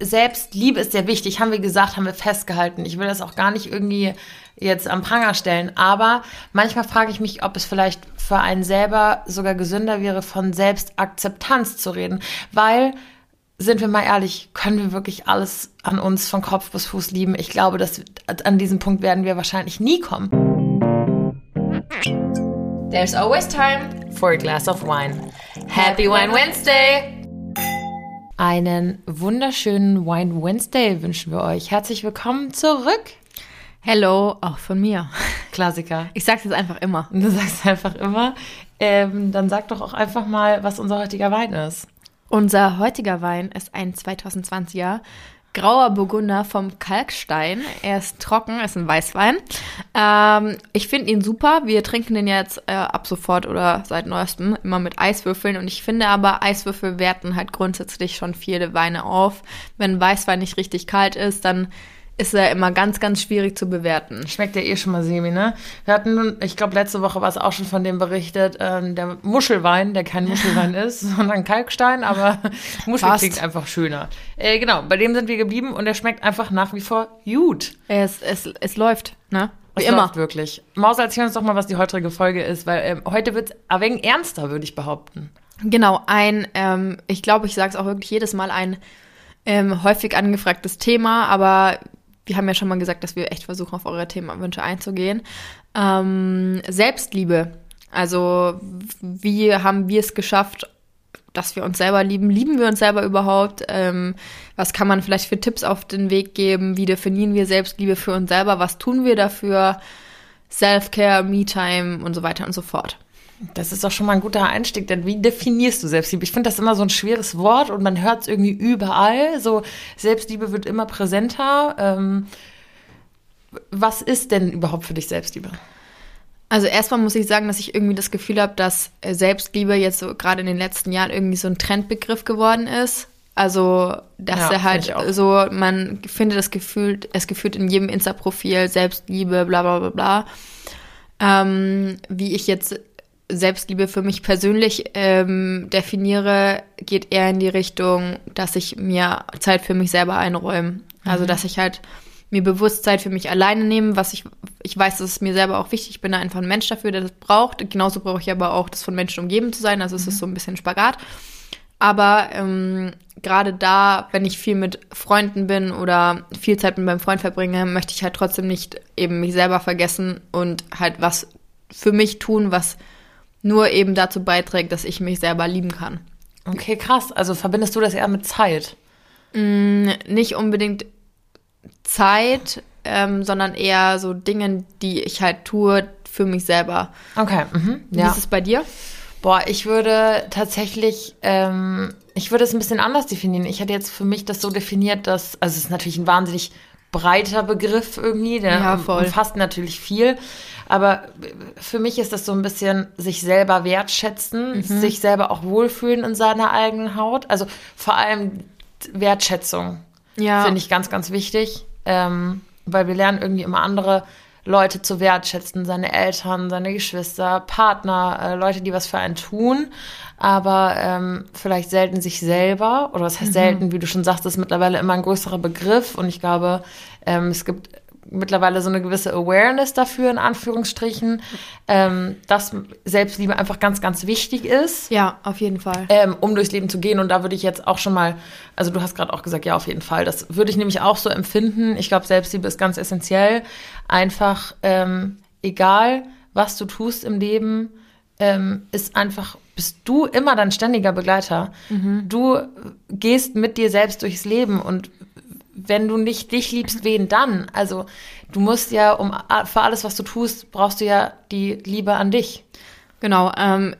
Selbstliebe ist sehr wichtig, haben wir gesagt, haben wir festgehalten. Ich will das auch gar nicht irgendwie jetzt am Pranger stellen, aber manchmal frage ich mich, ob es vielleicht für einen selber sogar gesünder wäre, von Selbstakzeptanz zu reden, weil sind wir mal ehrlich, können wir wirklich alles an uns von Kopf bis Fuß lieben? Ich glaube, dass an diesem Punkt werden wir wahrscheinlich nie kommen. There's always time for a glass of wine. Happy Wine Wednesday! Einen wunderschönen Wine Wednesday wünschen wir euch. Herzlich willkommen zurück. Hello, auch von mir. Klassiker. Ich sag's jetzt einfach immer. Du sagst einfach immer. Ähm, dann sag doch auch einfach mal, was unser heutiger Wein ist. Unser heutiger Wein ist ein 2020er grauer Burgunder vom Kalkstein. Er ist trocken, ist ein Weißwein. Ähm, ich finde ihn super. Wir trinken den jetzt äh, ab sofort oder seit neuestem immer mit Eiswürfeln. Und ich finde aber, Eiswürfel werten halt grundsätzlich schon viele Weine auf. Wenn Weißwein nicht richtig kalt ist, dann ist er immer ganz, ganz schwierig zu bewerten. Schmeckt ja eh schon mal semi, ne? Wir hatten, ich glaube, letzte Woche war es auch schon von dem berichtet, ähm, der Muschelwein, der kein Muschelwein ist, sondern Kalkstein, aber Muschel Fast. klingt einfach schöner. Äh, genau, bei dem sind wir geblieben und der schmeckt einfach nach wie vor gut. Es, es, es läuft, ne? Wie es immer. läuft wirklich. Maus, erzähl uns doch mal, was die heutige Folge ist, weil ähm, heute wird es ein wenig ernster, würde ich behaupten. Genau, ein, ähm, ich glaube, ich sage es auch wirklich jedes Mal, ein ähm, häufig angefragtes Thema, aber wir haben ja schon mal gesagt, dass wir echt versuchen, auf eure Themenwünsche einzugehen. Ähm, Selbstliebe. Also, wie haben wir es geschafft, dass wir uns selber lieben? Lieben wir uns selber überhaupt? Ähm, was kann man vielleicht für Tipps auf den Weg geben? Wie definieren wir Selbstliebe für uns selber? Was tun wir dafür? Self-Care, Me-Time und so weiter und so fort. Das ist doch schon mal ein guter Einstieg, denn wie definierst du Selbstliebe? Ich finde das immer so ein schweres Wort und man hört es irgendwie überall. So Selbstliebe wird immer präsenter. Ähm, was ist denn überhaupt für dich Selbstliebe? Also erstmal muss ich sagen, dass ich irgendwie das Gefühl habe, dass Selbstliebe jetzt so gerade in den letzten Jahren irgendwie so ein Trendbegriff geworden ist. Also, dass ja, er halt so, man findet das Gefühl, es gefühlt in jedem Insta-Profil Selbstliebe, bla bla bla bla. Ähm, wie ich jetzt Selbstliebe für mich persönlich ähm, definiere, geht eher in die Richtung, dass ich mir Zeit für mich selber einräume. Also, mhm. dass ich halt mir bewusst Zeit für mich alleine nehme, was ich, ich weiß, das ist mir selber auch wichtig. Ich bin da einfach ein Mensch dafür, der das braucht. Genauso brauche ich aber auch, das von Menschen umgeben zu sein. Also, mhm. es ist so ein bisschen Spagat. Aber ähm, gerade da, wenn ich viel mit Freunden bin oder viel Zeit mit meinem Freund verbringe, möchte ich halt trotzdem nicht eben mich selber vergessen und halt was für mich tun, was nur eben dazu beiträgt, dass ich mich selber lieben kann. Okay, krass. Also verbindest du das eher mit Zeit? Mm, nicht unbedingt Zeit, ähm, sondern eher so Dinge, die ich halt tue für mich selber. Okay. Mhm. Ja. Wie ist es bei dir? Boah, ich würde tatsächlich, ähm, ich würde es ein bisschen anders definieren. Ich hätte jetzt für mich das so definiert, dass, also es ist natürlich ein wahnsinnig breiter Begriff irgendwie, der ja, umfasst natürlich viel. Aber für mich ist das so ein bisschen sich selber wertschätzen, mhm. sich selber auch wohlfühlen in seiner eigenen Haut. Also vor allem Wertschätzung ja. finde ich ganz, ganz wichtig, ähm, weil wir lernen irgendwie immer andere Leute zu wertschätzen, seine Eltern, seine Geschwister, Partner, äh, Leute, die was für einen tun, aber ähm, vielleicht selten sich selber, oder was heißt mhm. selten, wie du schon sagst, ist mittlerweile immer ein größerer Begriff. Und ich glaube, ähm, es gibt mittlerweile so eine gewisse Awareness dafür, in Anführungsstrichen, ähm, dass Selbstliebe einfach ganz, ganz wichtig ist. Ja, auf jeden Fall. Ähm, um durchs Leben zu gehen. Und da würde ich jetzt auch schon mal, also du hast gerade auch gesagt, ja, auf jeden Fall. Das würde ich nämlich auch so empfinden. Ich glaube, Selbstliebe ist ganz essentiell. Einfach, ähm, egal, was du tust im Leben, ähm, ist einfach, bist du immer dein ständiger Begleiter. Mhm. Du gehst mit dir selbst durchs Leben und wenn du nicht dich liebst, wen dann? Also du musst ja, um für alles, was du tust, brauchst du ja die Liebe an dich. Genau. Ähm,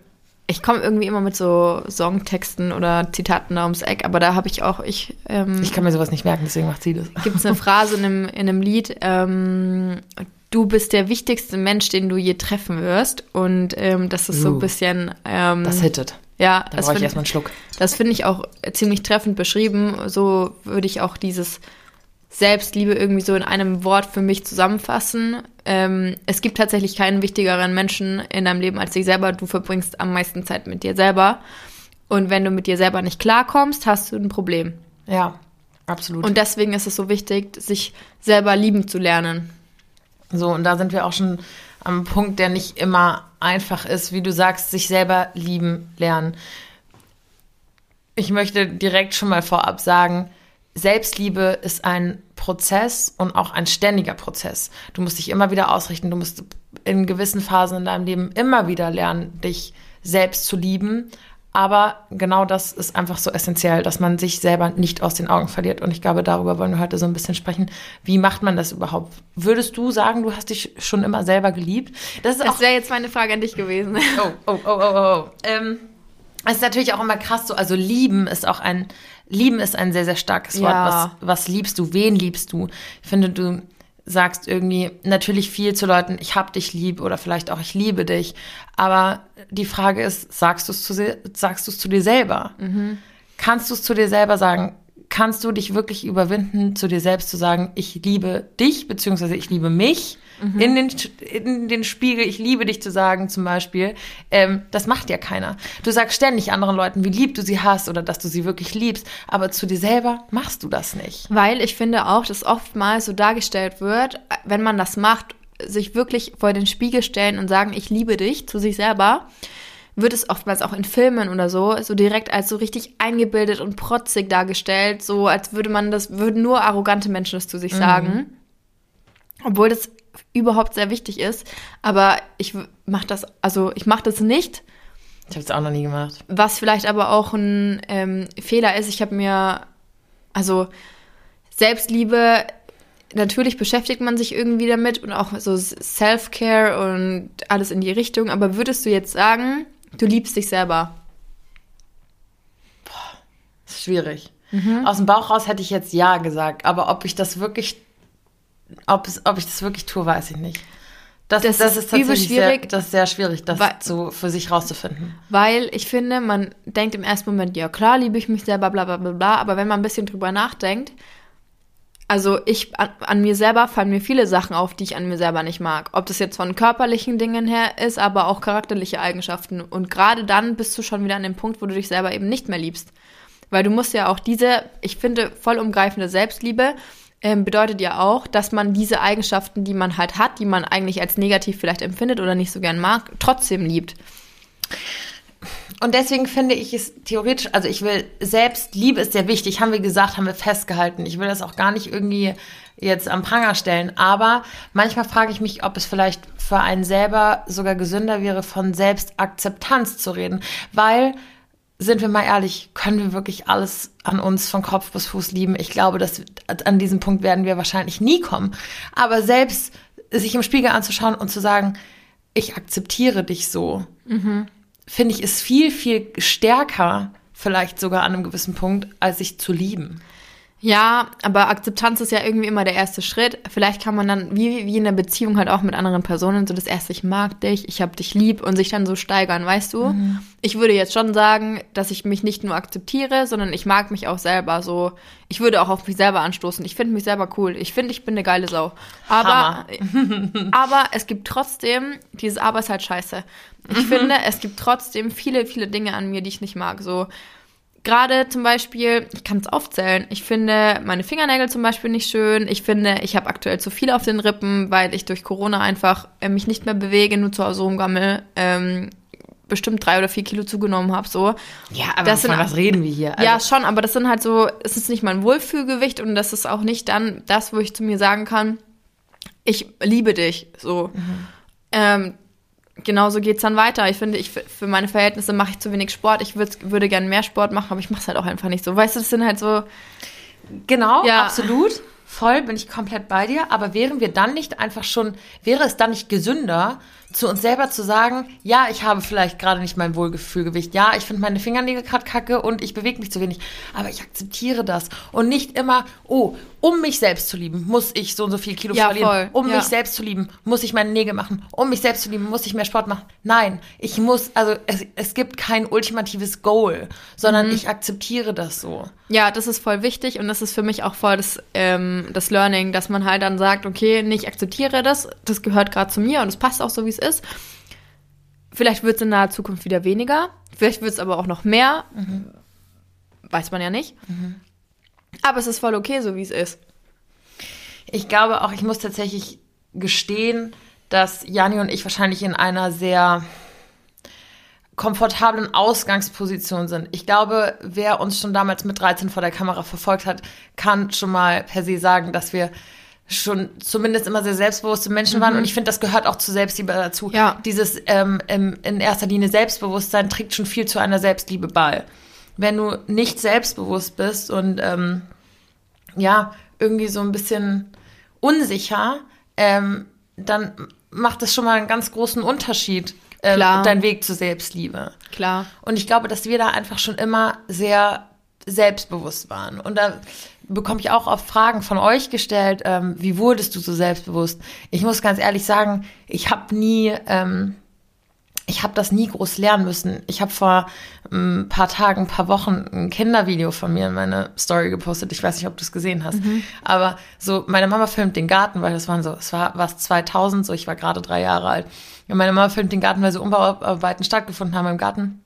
ich komme irgendwie immer mit so Songtexten oder Zitaten da ums Eck, aber da habe ich auch ich. Ähm, ich kann mir sowas nicht merken, deswegen macht sie das. Gibt es eine Phrase in einem, in einem Lied? Ähm, du bist der wichtigste Mensch, den du je treffen wirst. Und ähm, das ist uh, so ein bisschen. Ähm, das hittet. Ja, da brauche ich erstmal einen Schluck. Das finde ich auch ziemlich treffend beschrieben. So würde ich auch dieses Selbstliebe irgendwie so in einem Wort für mich zusammenfassen. Ähm, es gibt tatsächlich keinen wichtigeren Menschen in deinem Leben als dich selber. Du verbringst am meisten Zeit mit dir selber. Und wenn du mit dir selber nicht klarkommst, hast du ein Problem. Ja, Absolut. Und deswegen ist es so wichtig, sich selber lieben zu lernen. So, und da sind wir auch schon am Punkt, der nicht immer einfach ist, wie du sagst, sich selber lieben lernen. Ich möchte direkt schon mal vorab sagen, Selbstliebe ist ein Prozess und auch ein ständiger Prozess. Du musst dich immer wieder ausrichten, du musst in gewissen Phasen in deinem Leben immer wieder lernen, dich selbst zu lieben aber genau das ist einfach so essentiell, dass man sich selber nicht aus den Augen verliert. Und ich glaube, darüber wollen wir heute so ein bisschen sprechen. Wie macht man das überhaupt? Würdest du sagen, du hast dich schon immer selber geliebt? Das, das wäre jetzt meine Frage an dich gewesen. Oh, oh, oh, oh, oh. Ähm, es ist natürlich auch immer krass so. Also lieben ist auch ein, lieben ist ein sehr, sehr starkes Wort. Ja. Was, was liebst du? Wen liebst du? Ich finde, du sagst irgendwie natürlich viel zu Leuten, ich hab dich lieb oder vielleicht auch ich liebe dich. Aber die Frage ist, sagst du es zu, sagst du es zu dir selber? Mhm. Kannst du es zu dir selber sagen? Kannst du dich wirklich überwinden, zu dir selbst zu sagen, ich liebe dich, beziehungsweise ich liebe mich? Mhm. in, den, in den Spiegel, ich liebe dich zu sagen zum Beispiel, ähm, das macht ja keiner. Du sagst ständig anderen Leuten, wie lieb du sie hast oder dass du sie wirklich liebst, aber zu dir selber machst du das nicht. Weil ich finde auch, dass oftmals so dargestellt wird, wenn man das macht, sich wirklich vor den Spiegel stellen und sagen, ich liebe dich zu sich selber, wird es oftmals auch in Filmen oder so, so direkt als so richtig eingebildet und protzig dargestellt, so als würde man das, würden nur arrogante Menschen das zu sich mhm. sagen. Obwohl das überhaupt sehr wichtig ist. Aber ich mache das, also ich mache das nicht. Ich habe es auch noch nie gemacht. Was vielleicht aber auch ein ähm, Fehler ist, ich habe mir, also Selbstliebe, natürlich beschäftigt man sich irgendwie damit und auch so Self-Care und alles in die Richtung. Aber würdest du jetzt sagen, du liebst dich selber? Boah, ist schwierig. Mhm. Aus dem Bauch raus hätte ich jetzt ja gesagt, aber ob ich das wirklich ob, es, ob ich das wirklich tue, weiß ich nicht. Das, das, das ist, ist tatsächlich schwierig, sehr, das ist sehr schwierig, das weil, zu, für sich rauszufinden. Weil ich finde, man denkt im ersten Moment, ja klar, liebe ich mich selber, bla bla bla bla, aber wenn man ein bisschen drüber nachdenkt, also ich an, an, mir selber fallen mir viele Sachen auf, die ich an mir selber nicht mag. Ob das jetzt von körperlichen Dingen her ist, aber auch charakterliche Eigenschaften. Und gerade dann bist du schon wieder an dem Punkt, wo du dich selber eben nicht mehr liebst. Weil du musst ja auch diese, ich finde, vollumgreifende Selbstliebe ähm, bedeutet ja auch, dass man diese Eigenschaften, die man halt hat, die man eigentlich als negativ vielleicht empfindet oder nicht so gern mag, trotzdem liebt. Und deswegen finde ich es theoretisch, also ich will selbst, Liebe ist sehr wichtig, haben wir gesagt, haben wir festgehalten. Ich will das auch gar nicht irgendwie jetzt am Pranger stellen. Aber manchmal frage ich mich, ob es vielleicht für einen selber sogar gesünder wäre, von Selbstakzeptanz zu reden. Weil sind wir mal ehrlich, können wir wirklich alles an uns von Kopf bis Fuß lieben? Ich glaube, dass an diesem Punkt werden wir wahrscheinlich nie kommen. Aber selbst sich im Spiegel anzuschauen und zu sagen, ich akzeptiere dich so, mhm. finde ich, ist viel, viel stärker, vielleicht sogar an einem gewissen Punkt, als sich zu lieben. Ja, aber Akzeptanz ist ja irgendwie immer der erste Schritt. Vielleicht kann man dann, wie, wie in der Beziehung halt auch mit anderen Personen, so das erste, ich mag dich, ich hab dich lieb und sich dann so steigern, weißt du? Mhm. Ich würde jetzt schon sagen, dass ich mich nicht nur akzeptiere, sondern ich mag mich auch selber so. Ich würde auch auf mich selber anstoßen. Ich finde mich selber cool. Ich finde, ich bin eine geile Sau. Aber, aber es gibt trotzdem, dieses Aber ist halt scheiße. Ich finde, es gibt trotzdem viele, viele Dinge an mir, die ich nicht mag. So, gerade zum Beispiel, ich kann es aufzählen, ich finde meine Fingernägel zum Beispiel nicht schön. Ich finde, ich habe aktuell zu viel auf den Rippen, weil ich durch Corona einfach äh, mich nicht mehr bewege, nur zu Hause rumgammel. Ähm, bestimmt drei oder vier Kilo zugenommen habe, so. Ja, aber das von sind, was reden wir hier? Also ja, schon, aber das sind halt so, es ist nicht mein Wohlfühlgewicht und das ist auch nicht dann das, wo ich zu mir sagen kann, ich liebe dich, so. Mhm. Ähm, genauso geht es dann weiter. Ich finde, ich für meine Verhältnisse mache ich zu wenig Sport. Ich würd, würde gerne mehr Sport machen, aber ich mache es halt auch einfach nicht so. Weißt du, das sind halt so. Genau, ja. absolut. Voll bin ich komplett bei dir. Aber wären wir dann nicht einfach schon, wäre es dann nicht gesünder, zu uns selber zu sagen, ja, ich habe vielleicht gerade nicht mein Wohlgefühlgewicht, ja, ich finde meine Fingernägel gerade kacke und ich bewege mich zu wenig, aber ich akzeptiere das und nicht immer, oh, um mich selbst zu lieben, muss ich so und so viel Kilo ja, verlieren. Voll. Um ja. mich selbst zu lieben, muss ich meine Nägel machen. Um mich selbst zu lieben, muss ich mehr Sport machen. Nein, ich muss, also es, es gibt kein ultimatives Goal, sondern mhm. ich akzeptiere das so. Ja, das ist voll wichtig und das ist für mich auch voll das, ähm, das Learning, dass man halt dann sagt, okay, nicht akzeptiere das, das gehört gerade zu mir und es passt auch so, wie es ist. Vielleicht wird es in naher Zukunft wieder weniger, vielleicht wird es aber auch noch mehr. Mhm. Weiß man ja nicht. Mhm. Aber es ist voll okay, so wie es ist. Ich glaube auch, ich muss tatsächlich gestehen, dass Jani und ich wahrscheinlich in einer sehr komfortablen Ausgangsposition sind. Ich glaube, wer uns schon damals mit 13 vor der Kamera verfolgt hat, kann schon mal per se sagen, dass wir schon zumindest immer sehr selbstbewusste Menschen mhm. waren. Und ich finde, das gehört auch zu Selbstliebe dazu. Ja. Dieses ähm, in erster Linie Selbstbewusstsein trägt schon viel zu einer Selbstliebe bei. Wenn du nicht selbstbewusst bist und ähm, ja, irgendwie so ein bisschen unsicher, ähm, dann macht das schon mal einen ganz großen Unterschied, ähm, dein Weg zur Selbstliebe. Klar. Und ich glaube, dass wir da einfach schon immer sehr selbstbewusst waren. Und da bekomme ich auch oft Fragen von euch gestellt, ähm, wie wurdest du so selbstbewusst? Ich muss ganz ehrlich sagen, ich habe nie, ähm, ich habe das nie groß lernen müssen. Ich habe vor ein ähm, paar Tagen, ein paar Wochen ein Kindervideo von mir in meine Story gepostet. Ich weiß nicht, ob du es gesehen hast. Mhm. Aber so, meine Mama filmt den Garten, weil das waren so, es war was 2000, so ich war gerade drei Jahre alt. Und meine Mama filmt den Garten, weil so Umbauarbeiten stattgefunden haben im Garten.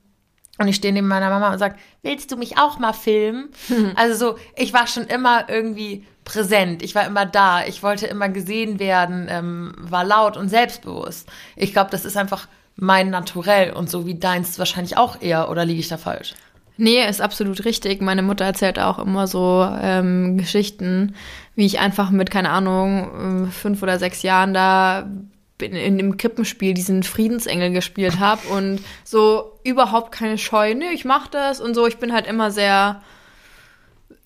Und ich stehe neben meiner Mama und sage, willst du mich auch mal filmen? Mhm. Also so, ich war schon immer irgendwie präsent. Ich war immer da. Ich wollte immer gesehen werden, ähm, war laut und selbstbewusst. Ich glaube, das ist einfach mein Naturell und so wie deins wahrscheinlich auch eher. Oder liege ich da falsch? Nee, ist absolut richtig. Meine Mutter erzählt auch immer so ähm, Geschichten, wie ich einfach mit, keine Ahnung, fünf oder sechs Jahren da in, in dem Krippenspiel diesen Friedensengel gespielt habe und so überhaupt keine Scheu. Nee, ich mach das und so. Ich bin halt immer sehr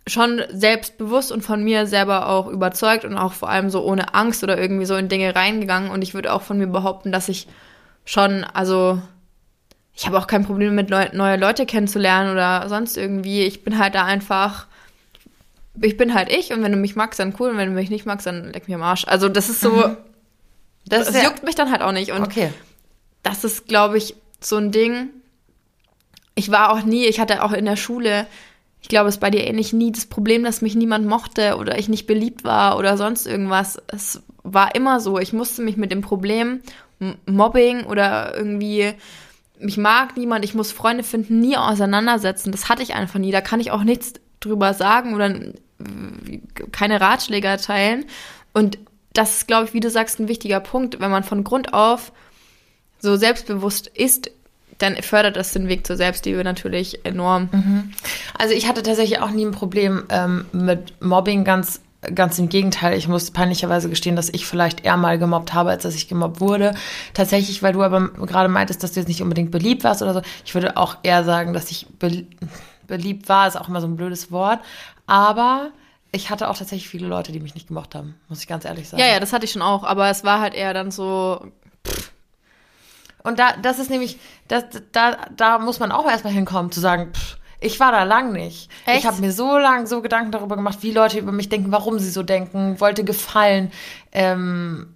schon selbstbewusst und von mir selber auch überzeugt und auch vor allem so ohne Angst oder irgendwie so in Dinge reingegangen. Und ich würde auch von mir behaupten, dass ich schon, also ich habe auch kein Problem mit Leu neue Leute kennenzulernen oder sonst irgendwie. Ich bin halt da einfach, ich bin halt ich und wenn du mich magst, dann cool und wenn du mich nicht magst, dann leck mir am Arsch. Also das ist so, mhm. Das, das juckt mich dann halt auch nicht. Und okay. das ist, glaube ich, so ein Ding. Ich war auch nie, ich hatte auch in der Schule, ich glaube, es ist bei dir ähnlich nie das Problem, dass mich niemand mochte oder ich nicht beliebt war oder sonst irgendwas. Es war immer so. Ich musste mich mit dem Problem Mobbing oder irgendwie mich mag niemand, ich muss Freunde finden, nie auseinandersetzen. Das hatte ich einfach nie. Da kann ich auch nichts drüber sagen oder keine Ratschläge erteilen. Und das ist, glaube ich, wie du sagst, ein wichtiger Punkt. Wenn man von Grund auf so selbstbewusst ist, dann fördert das den Weg zur Selbstliebe natürlich enorm. Mhm. Also ich hatte tatsächlich auch nie ein Problem ähm, mit Mobbing, ganz Ganz im Gegenteil, ich muss peinlicherweise gestehen, dass ich vielleicht eher mal gemobbt habe, als dass ich gemobbt wurde. Tatsächlich, weil du aber gerade meintest, dass du jetzt nicht unbedingt beliebt warst oder so. Ich würde auch eher sagen, dass ich beliebt war, ist auch immer so ein blödes Wort. Aber ich hatte auch tatsächlich viele Leute, die mich nicht gemocht haben, muss ich ganz ehrlich sagen. Ja, ja, das hatte ich schon auch, aber es war halt eher dann so. Pff. Und da, das ist nämlich, das, da, da muss man auch erstmal hinkommen, zu sagen, pff, ich war da lang nicht. Echt? Ich habe mir so lange so Gedanken darüber gemacht, wie Leute über mich denken, warum sie so denken, wollte gefallen. Ähm,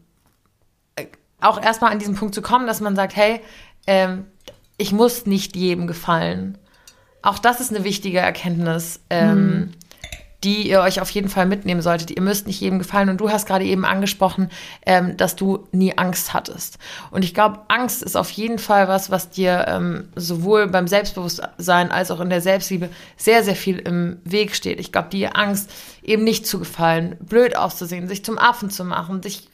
auch erstmal an diesen Punkt zu kommen, dass man sagt, hey, ähm, ich muss nicht jedem gefallen. Auch das ist eine wichtige Erkenntnis. Ähm, hm die ihr euch auf jeden Fall mitnehmen solltet. Ihr müsst nicht jedem gefallen. Und du hast gerade eben angesprochen, ähm, dass du nie Angst hattest. Und ich glaube, Angst ist auf jeden Fall was, was dir ähm, sowohl beim Selbstbewusstsein als auch in der Selbstliebe sehr, sehr viel im Weg steht. Ich glaube, die Angst, eben nicht zu gefallen, blöd auszusehen, sich zum Affen zu machen, sich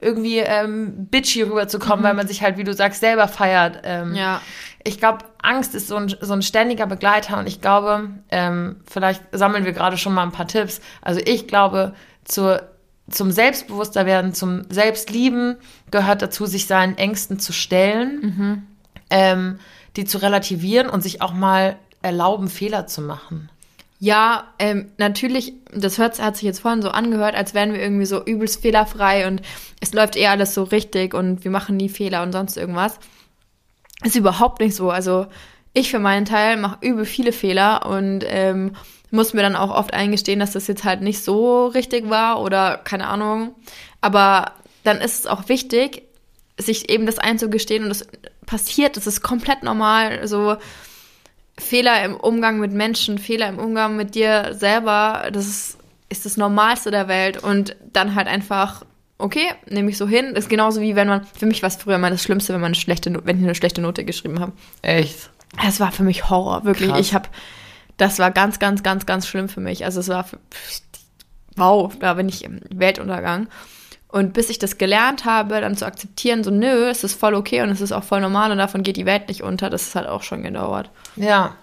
irgendwie ähm, bitchy rüberzukommen, mhm. weil man sich halt, wie du sagst, selber feiert. Ähm, ja ich glaube, Angst ist so ein, so ein ständiger Begleiter und ich glaube, ähm, vielleicht sammeln wir gerade schon mal ein paar Tipps. Also ich glaube, zur, zum Selbstbewussterwerden, zum Selbstlieben gehört dazu, sich seinen Ängsten zu stellen, mhm. ähm, die zu relativieren und sich auch mal erlauben, Fehler zu machen. Ja, ähm, natürlich, das hört, hat sich jetzt vorhin so angehört, als wären wir irgendwie so übelst fehlerfrei und es läuft eher alles so richtig und wir machen nie Fehler und sonst irgendwas. Ist überhaupt nicht so. Also ich für meinen Teil mache übel viele Fehler und ähm, muss mir dann auch oft eingestehen, dass das jetzt halt nicht so richtig war oder keine Ahnung. Aber dann ist es auch wichtig, sich eben das einzugestehen und das passiert, das ist komplett normal. So Fehler im Umgang mit Menschen, Fehler im Umgang mit dir selber, das ist, ist das Normalste der Welt und dann halt einfach okay, nehme ich so hin. Ist genauso wie wenn man, für mich war es früher mal das Schlimmste, wenn man eine schlechte, wenn ich eine schlechte Note geschrieben habe. Echt? Es war für mich Horror, wirklich. Krass. Ich habe das war ganz, ganz, ganz, ganz schlimm für mich. Also es war, wow, da bin ich im Weltuntergang. Und bis ich das gelernt habe, dann zu akzeptieren, so nö, es ist voll okay und es ist auch voll normal und davon geht die Welt nicht unter, das hat auch schon gedauert. Ja,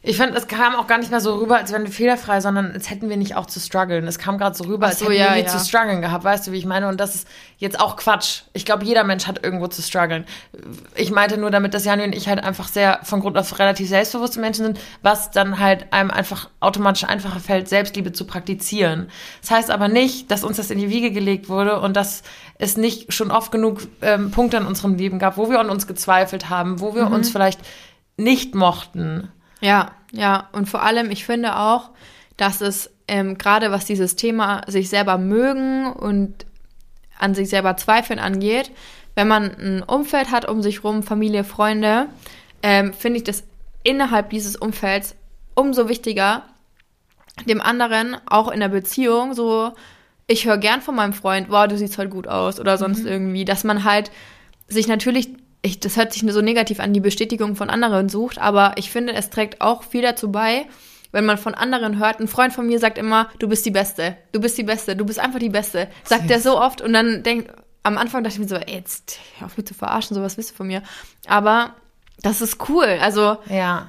ich fand, es kam auch gar nicht mehr so rüber, als wären wir fehlerfrei, sondern als hätten wir nicht auch zu strugglen. Es kam gerade so rüber, als so, hätten ja, wir ja. zu strugglen gehabt. Weißt du, wie ich meine? Und das ist jetzt auch Quatsch. Ich glaube, jeder Mensch hat irgendwo zu strugglen. Ich meinte nur damit, dass Jani und ich halt einfach sehr von Grund auf relativ selbstbewusste Menschen sind, was dann halt einem einfach automatisch einfacher fällt, Selbstliebe zu praktizieren. Das heißt aber nicht, dass uns das in die Wiege gelegt wurde und dass es nicht schon oft genug ähm, Punkte in unserem Leben gab, wo wir an uns gezweifelt haben, wo wir mhm. uns vielleicht nicht mochten ja, ja. Und vor allem, ich finde auch, dass es ähm, gerade was dieses Thema sich selber mögen und an sich selber zweifeln angeht, wenn man ein Umfeld hat um sich rum, Familie, Freunde, ähm, finde ich das innerhalb dieses Umfelds umso wichtiger, dem anderen auch in der Beziehung so, ich höre gern von meinem Freund, wow, du siehst halt gut aus oder sonst mhm. irgendwie, dass man halt sich natürlich ich, das hört sich so negativ an, die Bestätigung von anderen sucht, aber ich finde, es trägt auch viel dazu bei, wenn man von anderen hört, ein Freund von mir sagt immer, du bist die Beste, du bist die Beste, du bist einfach die Beste. Sagt er so oft und dann denkt, am Anfang dachte ich mir so, ey, jetzt hör auf mich zu verarschen, sowas wisst du von mir. Aber das ist cool, also. Ja.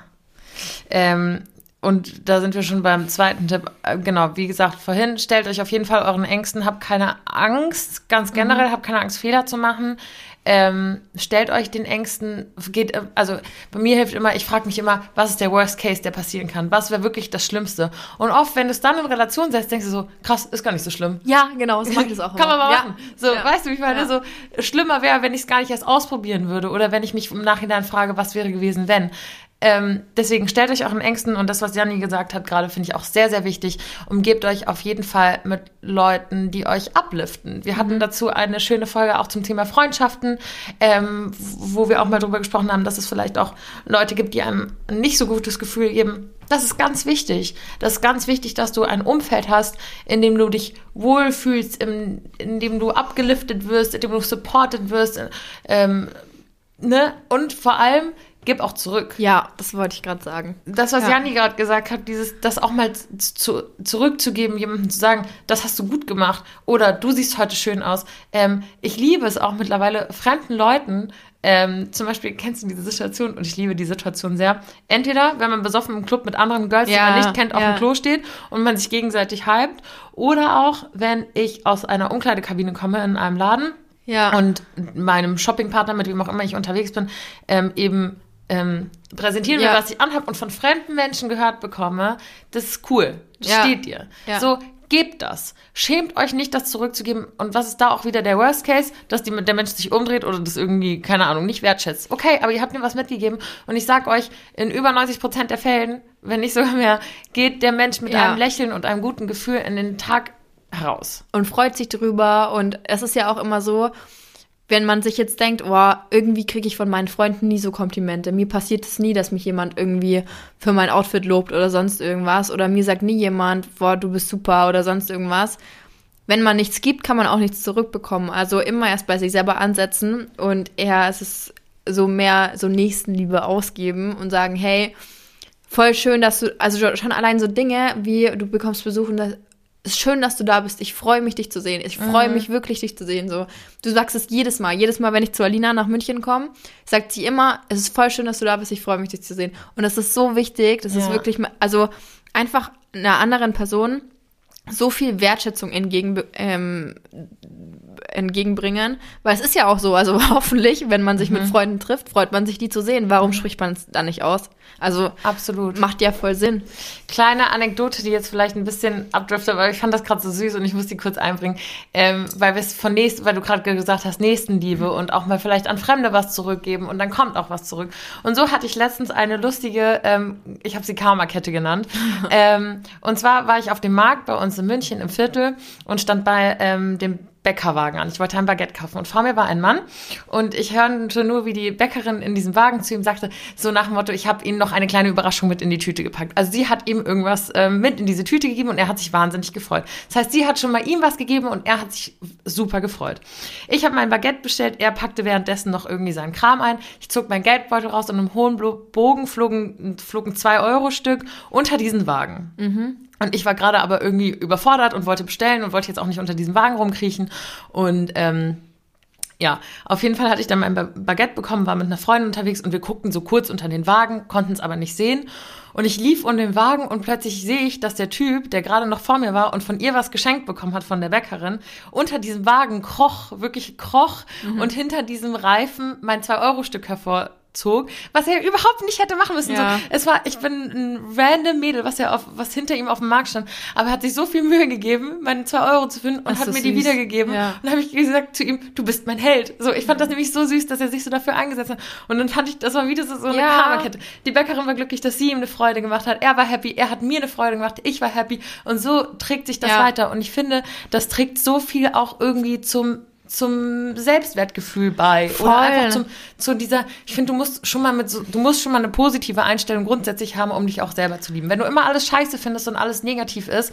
Ähm, und da sind wir schon beim zweiten Tipp. Äh, genau, wie gesagt, vorhin, stellt euch auf jeden Fall euren Ängsten, habt keine Angst, ganz generell, mhm. habt keine Angst, Fehler zu machen. Ähm, stellt euch den Ängsten, geht, also bei mir hilft immer, ich frage mich immer, was ist der Worst Case, der passieren kann? Was wäre wirklich das Schlimmste? Und oft, wenn du es dann in Relation setzt, denkst du so, krass, ist gar nicht so schlimm. Ja, genau, so mache ich das auch. kann man mal ja. machen. So, ja. weißt du, ich meine, ja. so schlimmer wäre, wenn ich es gar nicht erst ausprobieren würde oder wenn ich mich im Nachhinein frage, was wäre gewesen, wenn. Ähm, deswegen stellt euch euren Ängsten und das, was Janni gesagt hat, gerade finde ich auch sehr, sehr wichtig. Umgebt euch auf jeden Fall mit Leuten, die euch upliften. Wir hatten mhm. dazu eine schöne Folge auch zum Thema Freundschaften, ähm, wo wir auch mal drüber gesprochen haben, dass es vielleicht auch Leute gibt, die einem ein nicht so gutes Gefühl geben. Das ist ganz wichtig. Das ist ganz wichtig, dass du ein Umfeld hast, in dem du dich wohlfühlst, in, in dem du abgeliftet wirst, in dem du supported wirst. Ähm, ne? Und vor allem, gib auch zurück. Ja, das wollte ich gerade sagen. Das, was ja. Janni gerade gesagt hat, dieses, das auch mal zu, zurückzugeben, jemandem zu sagen, das hast du gut gemacht oder du siehst heute schön aus. Ähm, ich liebe es auch mittlerweile, fremden Leuten, ähm, zum Beispiel kennst du diese Situation und ich liebe die Situation sehr. Entweder, wenn man besoffen im Club mit anderen Girls, ja, die man nicht kennt, auf ja. dem Klo steht und man sich gegenseitig hypt. Oder auch, wenn ich aus einer Umkleidekabine komme in einem Laden ja. und meinem Shoppingpartner, mit wem auch immer ich unterwegs bin, ähm, eben ähm, präsentieren ja. will, was ich anhabe und von fremden Menschen gehört bekomme, das ist cool. Das ja. steht dir. Ja. So, gebt das. Schämt euch nicht, das zurückzugeben. Und was ist da auch wieder der Worst Case, dass die, der Mensch sich umdreht oder das irgendwie, keine Ahnung, nicht wertschätzt. Okay, aber ihr habt mir was mitgegeben. Und ich sag euch, in über 90 Prozent der Fällen, wenn nicht sogar mehr, geht der Mensch mit einem Lächeln und einem guten Gefühl in den Tag heraus. Und freut sich drüber. Und es ist ja auch immer so, wenn man sich jetzt denkt, oh, irgendwie kriege ich von meinen Freunden nie so Komplimente. Mir passiert es nie, dass mich jemand irgendwie für mein Outfit lobt oder sonst irgendwas. Oder mir sagt nie jemand, boah, du bist super oder sonst irgendwas. Wenn man nichts gibt, kann man auch nichts zurückbekommen. Also immer erst bei sich selber ansetzen und eher es ist so mehr so Nächstenliebe ausgeben und sagen, hey, voll schön, dass du, also schon allein so Dinge wie du bekommst Besuch und das, es ist schön, dass du da bist. Ich freue mich, dich zu sehen. Ich freue mhm. mich wirklich, dich zu sehen. So, du sagst es jedes Mal. Jedes Mal, wenn ich zu Alina nach München komme, sagt sie immer, es ist voll schön, dass du da bist. Ich freue mich, dich zu sehen. Und das ist so wichtig. Das ja. ist wirklich, also einfach einer anderen Person so viel Wertschätzung entgegen, ähm, entgegenbringen, weil es ist ja auch so, also hoffentlich, wenn man sich mhm. mit Freunden trifft, freut man sich, die zu sehen. Warum mhm. spricht man es dann nicht aus? Also absolut macht ja voll Sinn. Kleine Anekdote, die jetzt vielleicht ein bisschen abdriftet, aber ich fand das gerade so süß und ich muss die kurz einbringen, ähm, weil wir es von nächsten, weil du gerade gesagt hast, Nächstenliebe mhm. und auch mal vielleicht an Fremde was zurückgeben und dann kommt auch was zurück. Und so hatte ich letztens eine lustige, ähm, ich habe sie Karma-Kette genannt. ähm, und zwar war ich auf dem Markt bei uns in München im Viertel und stand bei ähm, dem Bäckerwagen an. Ich wollte ein Baguette kaufen und vor mir war ein Mann und ich hörte nur, wie die Bäckerin in diesem Wagen zu ihm sagte, so nach dem Motto, ich habe Ihnen noch eine kleine Überraschung mit in die Tüte gepackt. Also sie hat ihm irgendwas äh, mit in diese Tüte gegeben und er hat sich wahnsinnig gefreut. Das heißt, sie hat schon mal ihm was gegeben und er hat sich super gefreut. Ich habe mein Baguette bestellt, er packte währenddessen noch irgendwie seinen Kram ein. Ich zog mein Geldbeutel raus und im hohen Bogen flogen, flogen zwei Euro Stück unter diesen Wagen. Mhm. Und ich war gerade aber irgendwie überfordert und wollte bestellen und wollte jetzt auch nicht unter diesem Wagen rumkriechen. Und ähm, ja, auf jeden Fall hatte ich dann mein Baguette bekommen, war mit einer Freundin unterwegs und wir guckten so kurz unter den Wagen, konnten es aber nicht sehen. Und ich lief um den Wagen und plötzlich sehe ich, dass der Typ, der gerade noch vor mir war und von ihr was geschenkt bekommen hat von der Bäckerin, unter diesem Wagen kroch, wirklich kroch mhm. und hinter diesem Reifen mein 2-Euro-Stück hervor zog, was er überhaupt nicht hätte machen müssen. Ja. So, es war, ich bin ein random Mädel, was er auf, was hinter ihm auf dem Markt stand, aber er hat sich so viel Mühe gegeben, meine zwei Euro zu finden und hat mir süß. die wiedergegeben. Ja. Und dann habe ich gesagt zu ihm, du bist mein Held. So, ich fand das nämlich so süß, dass er sich so dafür eingesetzt hat. Und dann fand ich, das war wieder so, so eine ja. Karma-Kette. Die Bäckerin war glücklich, dass sie ihm eine Freude gemacht hat. Er war happy, er hat mir eine Freude gemacht, ich war happy. Und so trägt sich das weiter. Und ich finde, das trägt so viel auch irgendwie zum zum Selbstwertgefühl bei Voll. oder einfach zum, zu dieser ich finde du musst schon mal mit so, du musst schon mal eine positive Einstellung grundsätzlich haben um dich auch selber zu lieben wenn du immer alles scheiße findest und alles negativ ist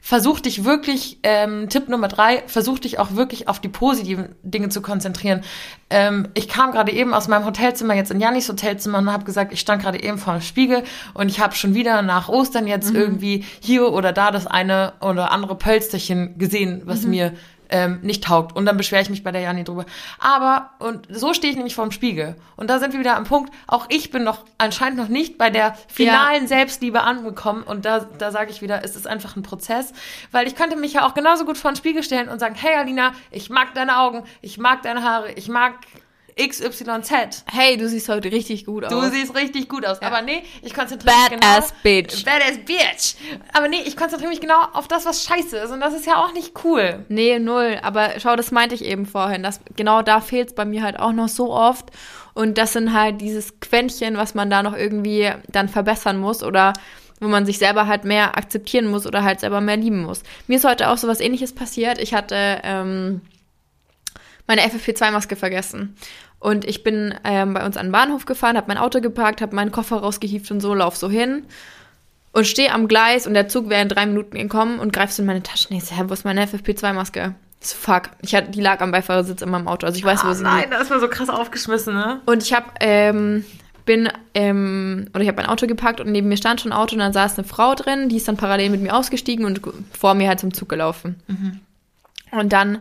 versuch dich wirklich ähm, Tipp Nummer drei versuch dich auch wirklich auf die positiven Dinge zu konzentrieren ähm, ich kam gerade eben aus meinem Hotelzimmer jetzt in Jannis Hotelzimmer und habe gesagt ich stand gerade eben vor dem Spiegel und ich habe schon wieder nach Ostern jetzt mhm. irgendwie hier oder da das eine oder andere Pölsterchen gesehen was mhm. mir ähm, nicht taugt. Und dann beschwere ich mich bei der Jani drüber. Aber, und so stehe ich nämlich vorm Spiegel. Und da sind wir wieder am Punkt, auch ich bin noch anscheinend noch nicht bei der finalen ja. Selbstliebe angekommen. Und da, da sage ich wieder, es ist einfach ein Prozess. Weil ich könnte mich ja auch genauso gut vor den Spiegel stellen und sagen, hey Alina, ich mag deine Augen, ich mag deine Haare, ich mag XYZ. Hey, du siehst heute richtig gut aus. Du siehst richtig gut aus. Ja. Aber nee, ich konzentriere mich genau. Badass Bitch. Badass Bitch. Aber nee, ich konzentriere mich genau auf das, was scheiße ist. Und das ist ja auch nicht cool. Nee, null. Aber schau, das meinte ich eben vorhin. Dass genau da fehlt es bei mir halt auch noch so oft. Und das sind halt dieses Quäntchen, was man da noch irgendwie dann verbessern muss oder wo man sich selber halt mehr akzeptieren muss oder halt selber mehr lieben muss. Mir ist heute auch so was ähnliches passiert. Ich hatte ähm, meine FFP2-Maske vergessen. Und ich bin ähm, bei uns an den Bahnhof gefahren, habe mein Auto geparkt, habe meinen Koffer rausgehieft und so, lauf so hin und stehe am Gleis und der Zug wäre in drei Minuten gekommen und greifst in meine Tasche. Nee, hä, wo ist meine FFP2-Maske? So, fuck. Ich hatte, die lag am Beifahrersitz in meinem Auto. Also ich weiß, ah, wo sie Nein, da ist man so krass aufgeschmissen, ne? Und ich habe, ähm, bin, ähm, oder ich habe mein Auto geparkt und neben mir stand schon ein Auto und dann saß eine Frau drin, die ist dann parallel mit mir ausgestiegen und vor mir halt zum Zug gelaufen. Mhm. Und dann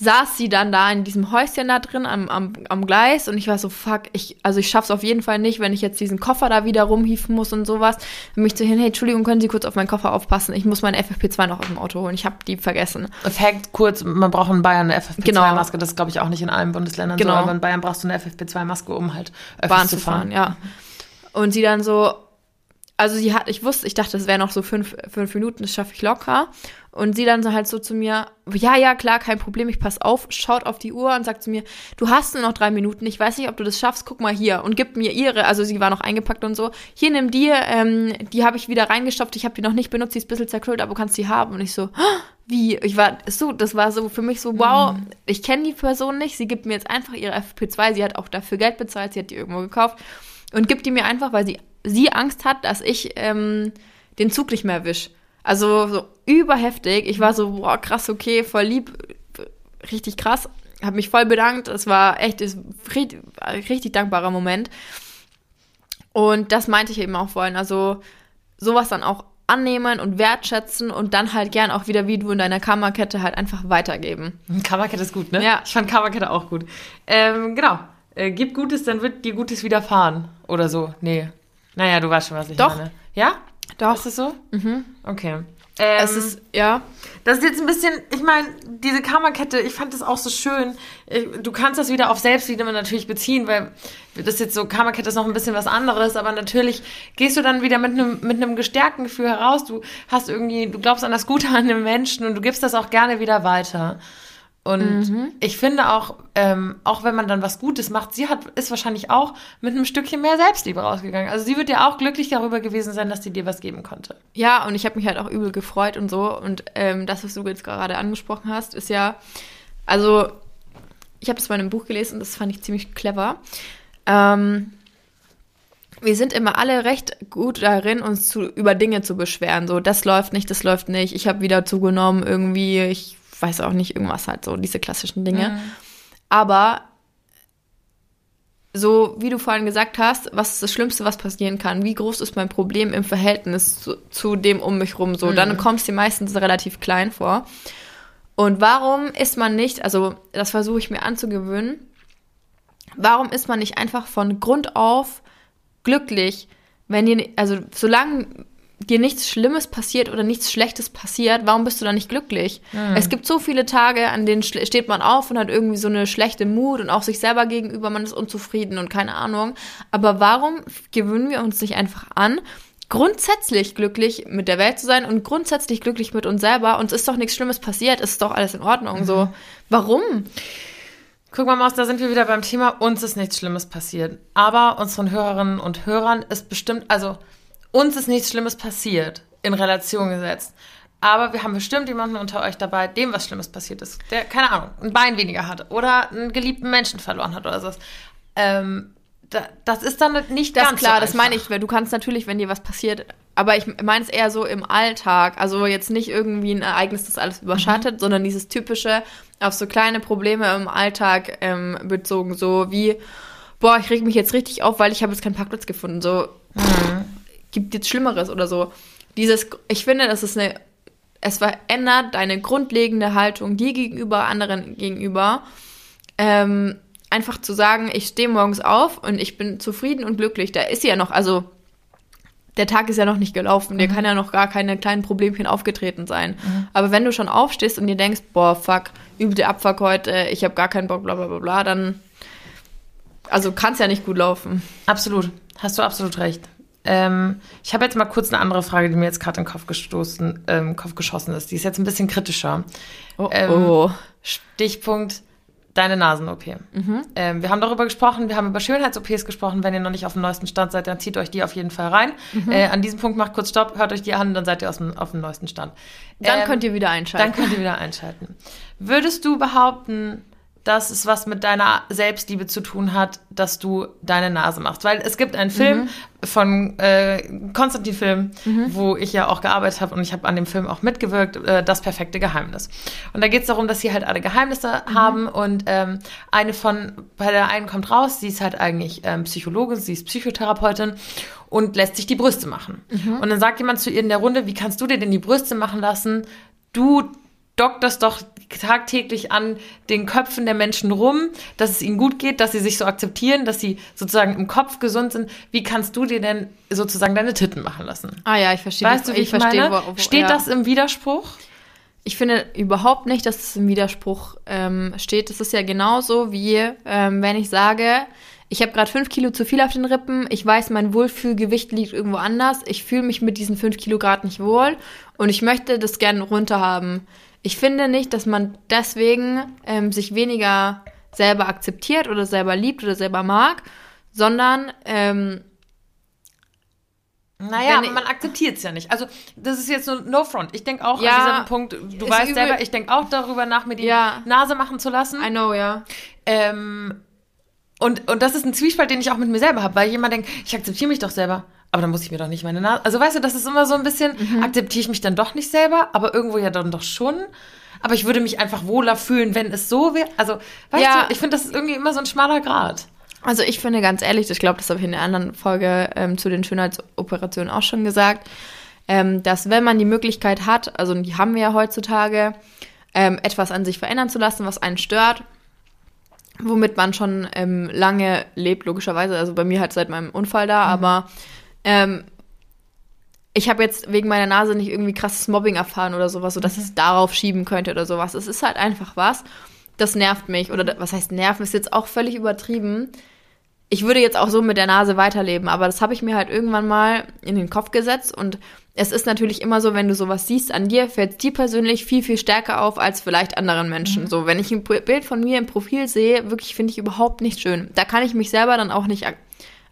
saß sie dann da in diesem Häuschen da drin am, am, am Gleis und ich war so, fuck, ich, also ich schaff's auf jeden Fall nicht, wenn ich jetzt diesen Koffer da wieder rumhieven muss und sowas. Und mich zu hin, hey, Entschuldigung, können Sie kurz auf meinen Koffer aufpassen? Ich muss meine FFP2 noch aus dem Auto holen. Ich habe die vergessen. Fact kurz, man braucht in Bayern eine FFP2-Maske. Genau. Das ist, glaube ich, auch nicht in allen Bundesländern genau. so, aber in Bayern brauchst du eine FFP2-Maske, um halt Bahn zu fahren. Ja. Und sie dann so, also sie hat, ich wusste, ich dachte, das wäre noch so fünf, fünf Minuten, das schaffe ich locker. Und sie dann so halt so zu mir, ja, ja, klar, kein Problem, ich pass auf, schaut auf die Uhr und sagt zu mir, du hast nur noch drei Minuten, ich weiß nicht, ob du das schaffst, guck mal hier und gibt mir ihre, also sie war noch eingepackt und so, hier nimm die, ähm, die habe ich wieder reingestopft, ich habe die noch nicht benutzt, die ist ein bisschen zerkrüllt, aber du kannst die haben. Und ich so, wie? Ich war so, das war so für mich so, wow, mhm. ich kenne die Person nicht, sie gibt mir jetzt einfach ihre FP2, sie hat auch dafür Geld bezahlt, sie hat die irgendwo gekauft und gibt die mir einfach, weil sie, sie Angst hat, dass ich ähm, den Zug nicht mehr erwische. Also so überheftig. Ich war so, boah, krass, okay, voll lieb, richtig krass. Hab mich voll bedankt. Es war echt ein richtig, richtig dankbarer Moment. Und das meinte ich eben auch vorhin. Also sowas dann auch annehmen und wertschätzen und dann halt gern auch wieder, wie du in deiner Kammerkette halt einfach weitergeben. Kammerkette ist gut, ne? Ja. Ich fand Kammerkette auch gut. Ähm, genau. Äh, gib Gutes, dann wird dir Gutes widerfahren. Oder so. Nee. Naja, du weißt schon, was ich Doch. meine. Ja? Doch. Ist das so? Mhm. Okay. Ähm, es ist, ja. Das ist jetzt ein bisschen, ich meine, diese Kammerkette, ich fand das auch so schön. Du kannst das wieder auf Selbstliebe natürlich beziehen, weil das jetzt so, Kammerkette ist noch ein bisschen was anderes, aber natürlich gehst du dann wieder mit einem, mit einem gestärkten Gefühl heraus. Du hast irgendwie, du glaubst an das Gute an den Menschen und du gibst das auch gerne wieder weiter. Und mhm. ich finde auch, ähm, auch wenn man dann was Gutes macht, sie hat, ist wahrscheinlich auch mit einem Stückchen mehr Selbstliebe rausgegangen. Also sie wird ja auch glücklich darüber gewesen sein, dass sie dir was geben konnte. Ja, und ich habe mich halt auch übel gefreut und so. Und ähm, das, was du jetzt gerade angesprochen hast, ist ja, Also, ich habe das mal in einem Buch gelesen und das fand ich ziemlich clever. Ähm, wir sind immer alle recht gut darin, uns zu, über Dinge zu beschweren. So, das läuft nicht, das läuft nicht, ich habe wieder zugenommen, irgendwie, ich weiß auch nicht, irgendwas halt so, diese klassischen Dinge. Mhm. Aber so, wie du vorhin gesagt hast, was ist das Schlimmste, was passieren kann? Wie groß ist mein Problem im Verhältnis zu, zu dem um mich rum? So, mhm. dann kommt es dir meistens relativ klein vor. Und warum ist man nicht, also das versuche ich mir anzugewöhnen, warum ist man nicht einfach von Grund auf glücklich, wenn ihr, also solange dir nichts Schlimmes passiert oder nichts Schlechtes passiert, warum bist du dann nicht glücklich? Mhm. Es gibt so viele Tage, an denen steht man auf und hat irgendwie so eine schlechte Mut und auch sich selber gegenüber, man ist unzufrieden und keine Ahnung. Aber warum gewöhnen wir uns nicht einfach an, grundsätzlich glücklich mit der Welt zu sein und grundsätzlich glücklich mit uns selber? Uns ist doch nichts Schlimmes passiert, ist doch alles in Ordnung. Mhm. So, warum? Guck mal, Maus, da sind wir wieder beim Thema, uns ist nichts Schlimmes passiert. Aber unseren Hörerinnen und Hörern ist bestimmt, also uns ist nichts Schlimmes passiert, in Relation gesetzt. Aber wir haben bestimmt jemanden unter euch dabei, dem was Schlimmes passiert ist, der, keine Ahnung, ein Bein weniger hat oder einen geliebten Menschen verloren hat oder so. Ähm, da, das ist dann nicht das ganz klar, so das meine ich, weil du kannst natürlich, wenn dir was passiert, aber ich meine es eher so im Alltag, also jetzt nicht irgendwie ein Ereignis, das alles überschattet, mhm. sondern dieses typische auf so kleine Probleme im Alltag ähm, bezogen, so wie boah, ich reg mich jetzt richtig auf, weil ich habe jetzt keinen Parkplatz gefunden, so mhm gibt jetzt Schlimmeres oder so. Dieses, ich finde, das ist eine, es verändert deine grundlegende Haltung dir gegenüber, anderen gegenüber. Ähm, einfach zu sagen, ich stehe morgens auf und ich bin zufrieden und glücklich. Da ist ja noch, also der Tag ist ja noch nicht gelaufen, mhm. dir kann ja noch gar keine kleinen Problemchen aufgetreten sein. Mhm. Aber wenn du schon aufstehst und dir denkst, boah, fuck, übte Abfuck heute, ich habe gar keinen Bock, bla bla bla bla, dann also kann es ja nicht gut laufen. Absolut, hast du absolut recht. Ähm, ich habe jetzt mal kurz eine andere Frage, die mir jetzt gerade in den Kopf gestoßen, ähm, Kopf geschossen ist. Die ist jetzt ein bisschen kritischer. Oh, ähm, oh. Stichpunkt deine Nasen-OP. Mhm. Ähm, wir haben darüber gesprochen, wir haben über Schönheits-OPs gesprochen. Wenn ihr noch nicht auf dem neuesten Stand seid, dann zieht euch die auf jeden Fall rein. Mhm. Äh, an diesem Punkt macht kurz Stopp, hört euch die an, dann seid ihr dem, auf dem neuesten Stand. Dann ähm, könnt ihr wieder einschalten. Dann könnt ihr wieder einschalten. Würdest du behaupten, dass es was mit deiner Selbstliebe zu tun hat, dass du deine Nase machst. Weil es gibt einen Film mhm. von äh, Konstantin Film, mhm. wo ich ja auch gearbeitet habe und ich habe an dem Film auch mitgewirkt, äh, Das perfekte Geheimnis. Und da geht es darum, dass sie halt alle Geheimnisse mhm. haben und ähm, eine von, bei der einen kommt raus, sie ist halt eigentlich ähm, Psychologin, sie ist Psychotherapeutin und lässt sich die Brüste machen. Mhm. Und dann sagt jemand zu ihr in der Runde, wie kannst du dir denn die Brüste machen lassen? Du dockt das doch tagtäglich an den Köpfen der Menschen rum, dass es ihnen gut geht, dass sie sich so akzeptieren, dass sie sozusagen im Kopf gesund sind. Wie kannst du dir denn sozusagen deine Titten machen lassen? Ah ja, ich verstehe. Weißt du, wie ich, ich verstehe, wo, wo, Steht ja. das im Widerspruch? Ich finde überhaupt nicht, dass es im Widerspruch ähm, steht. Das ist ja genauso wie, ähm, wenn ich sage, ich habe gerade fünf Kilo zu viel auf den Rippen, ich weiß, mein Wohlfühlgewicht liegt irgendwo anders, ich fühle mich mit diesen fünf Kilo Grad nicht wohl und ich möchte das gerne runter haben ich finde nicht, dass man deswegen ähm, sich weniger selber akzeptiert oder selber liebt oder selber mag, sondern ähm, naja, man akzeptiert es ja nicht. Also, das ist jetzt so No Front. Ich denke auch ja, an diesem Punkt, du weißt selber, ich denke auch darüber nach, mir die ja. Nase machen zu lassen. I know, ja. Ähm, und, und das ist ein Zwiespalt, den ich auch mit mir selber habe, weil jemand denkt, ich akzeptiere mich doch selber aber dann muss ich mir doch nicht meine Nase. Also weißt du, das ist immer so ein bisschen, mhm. akzeptiere ich mich dann doch nicht selber, aber irgendwo ja dann doch schon. Aber ich würde mich einfach wohler fühlen, wenn es so wäre. Also, weißt ja. du, ich finde, das ist irgendwie immer so ein schmaler Grad. Also ich finde ganz ehrlich, ich glaube, das habe ich in der anderen Folge ähm, zu den Schönheitsoperationen auch schon gesagt, ähm, dass wenn man die Möglichkeit hat, also die haben wir ja heutzutage, ähm, etwas an sich verändern zu lassen, was einen stört, womit man schon ähm, lange lebt, logischerweise. Also bei mir halt seit meinem Unfall da, mhm. aber ähm, ich habe jetzt wegen meiner Nase nicht irgendwie krasses Mobbing erfahren oder sowas, sodass mhm. es darauf schieben könnte oder sowas. Es ist halt einfach was, das nervt mich. Oder was heißt nerven, ist jetzt auch völlig übertrieben. Ich würde jetzt auch so mit der Nase weiterleben, aber das habe ich mir halt irgendwann mal in den Kopf gesetzt und es ist natürlich immer so, wenn du sowas siehst an dir, fällt dir persönlich viel, viel stärker auf als vielleicht anderen Menschen. Mhm. So, wenn ich ein Bild von mir im Profil sehe, wirklich finde ich überhaupt nicht schön. Da kann ich mich selber dann auch nicht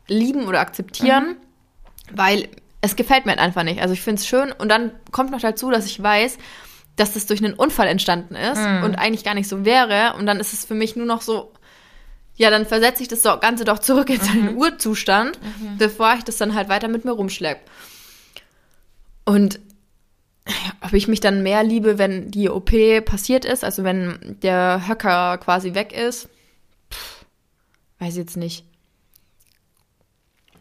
lieben oder akzeptieren. Mhm weil es gefällt mir halt einfach nicht. Also ich finde es schön und dann kommt noch dazu, dass ich weiß, dass das durch einen Unfall entstanden ist mhm. und eigentlich gar nicht so wäre. Und dann ist es für mich nur noch so, ja, dann versetze ich das Ganze doch zurück in seinen mhm. Urzustand, mhm. bevor ich das dann halt weiter mit mir rumschleppe. Und ob ich mich dann mehr liebe, wenn die OP passiert ist, also wenn der Höcker quasi weg ist, pff, weiß ich jetzt nicht.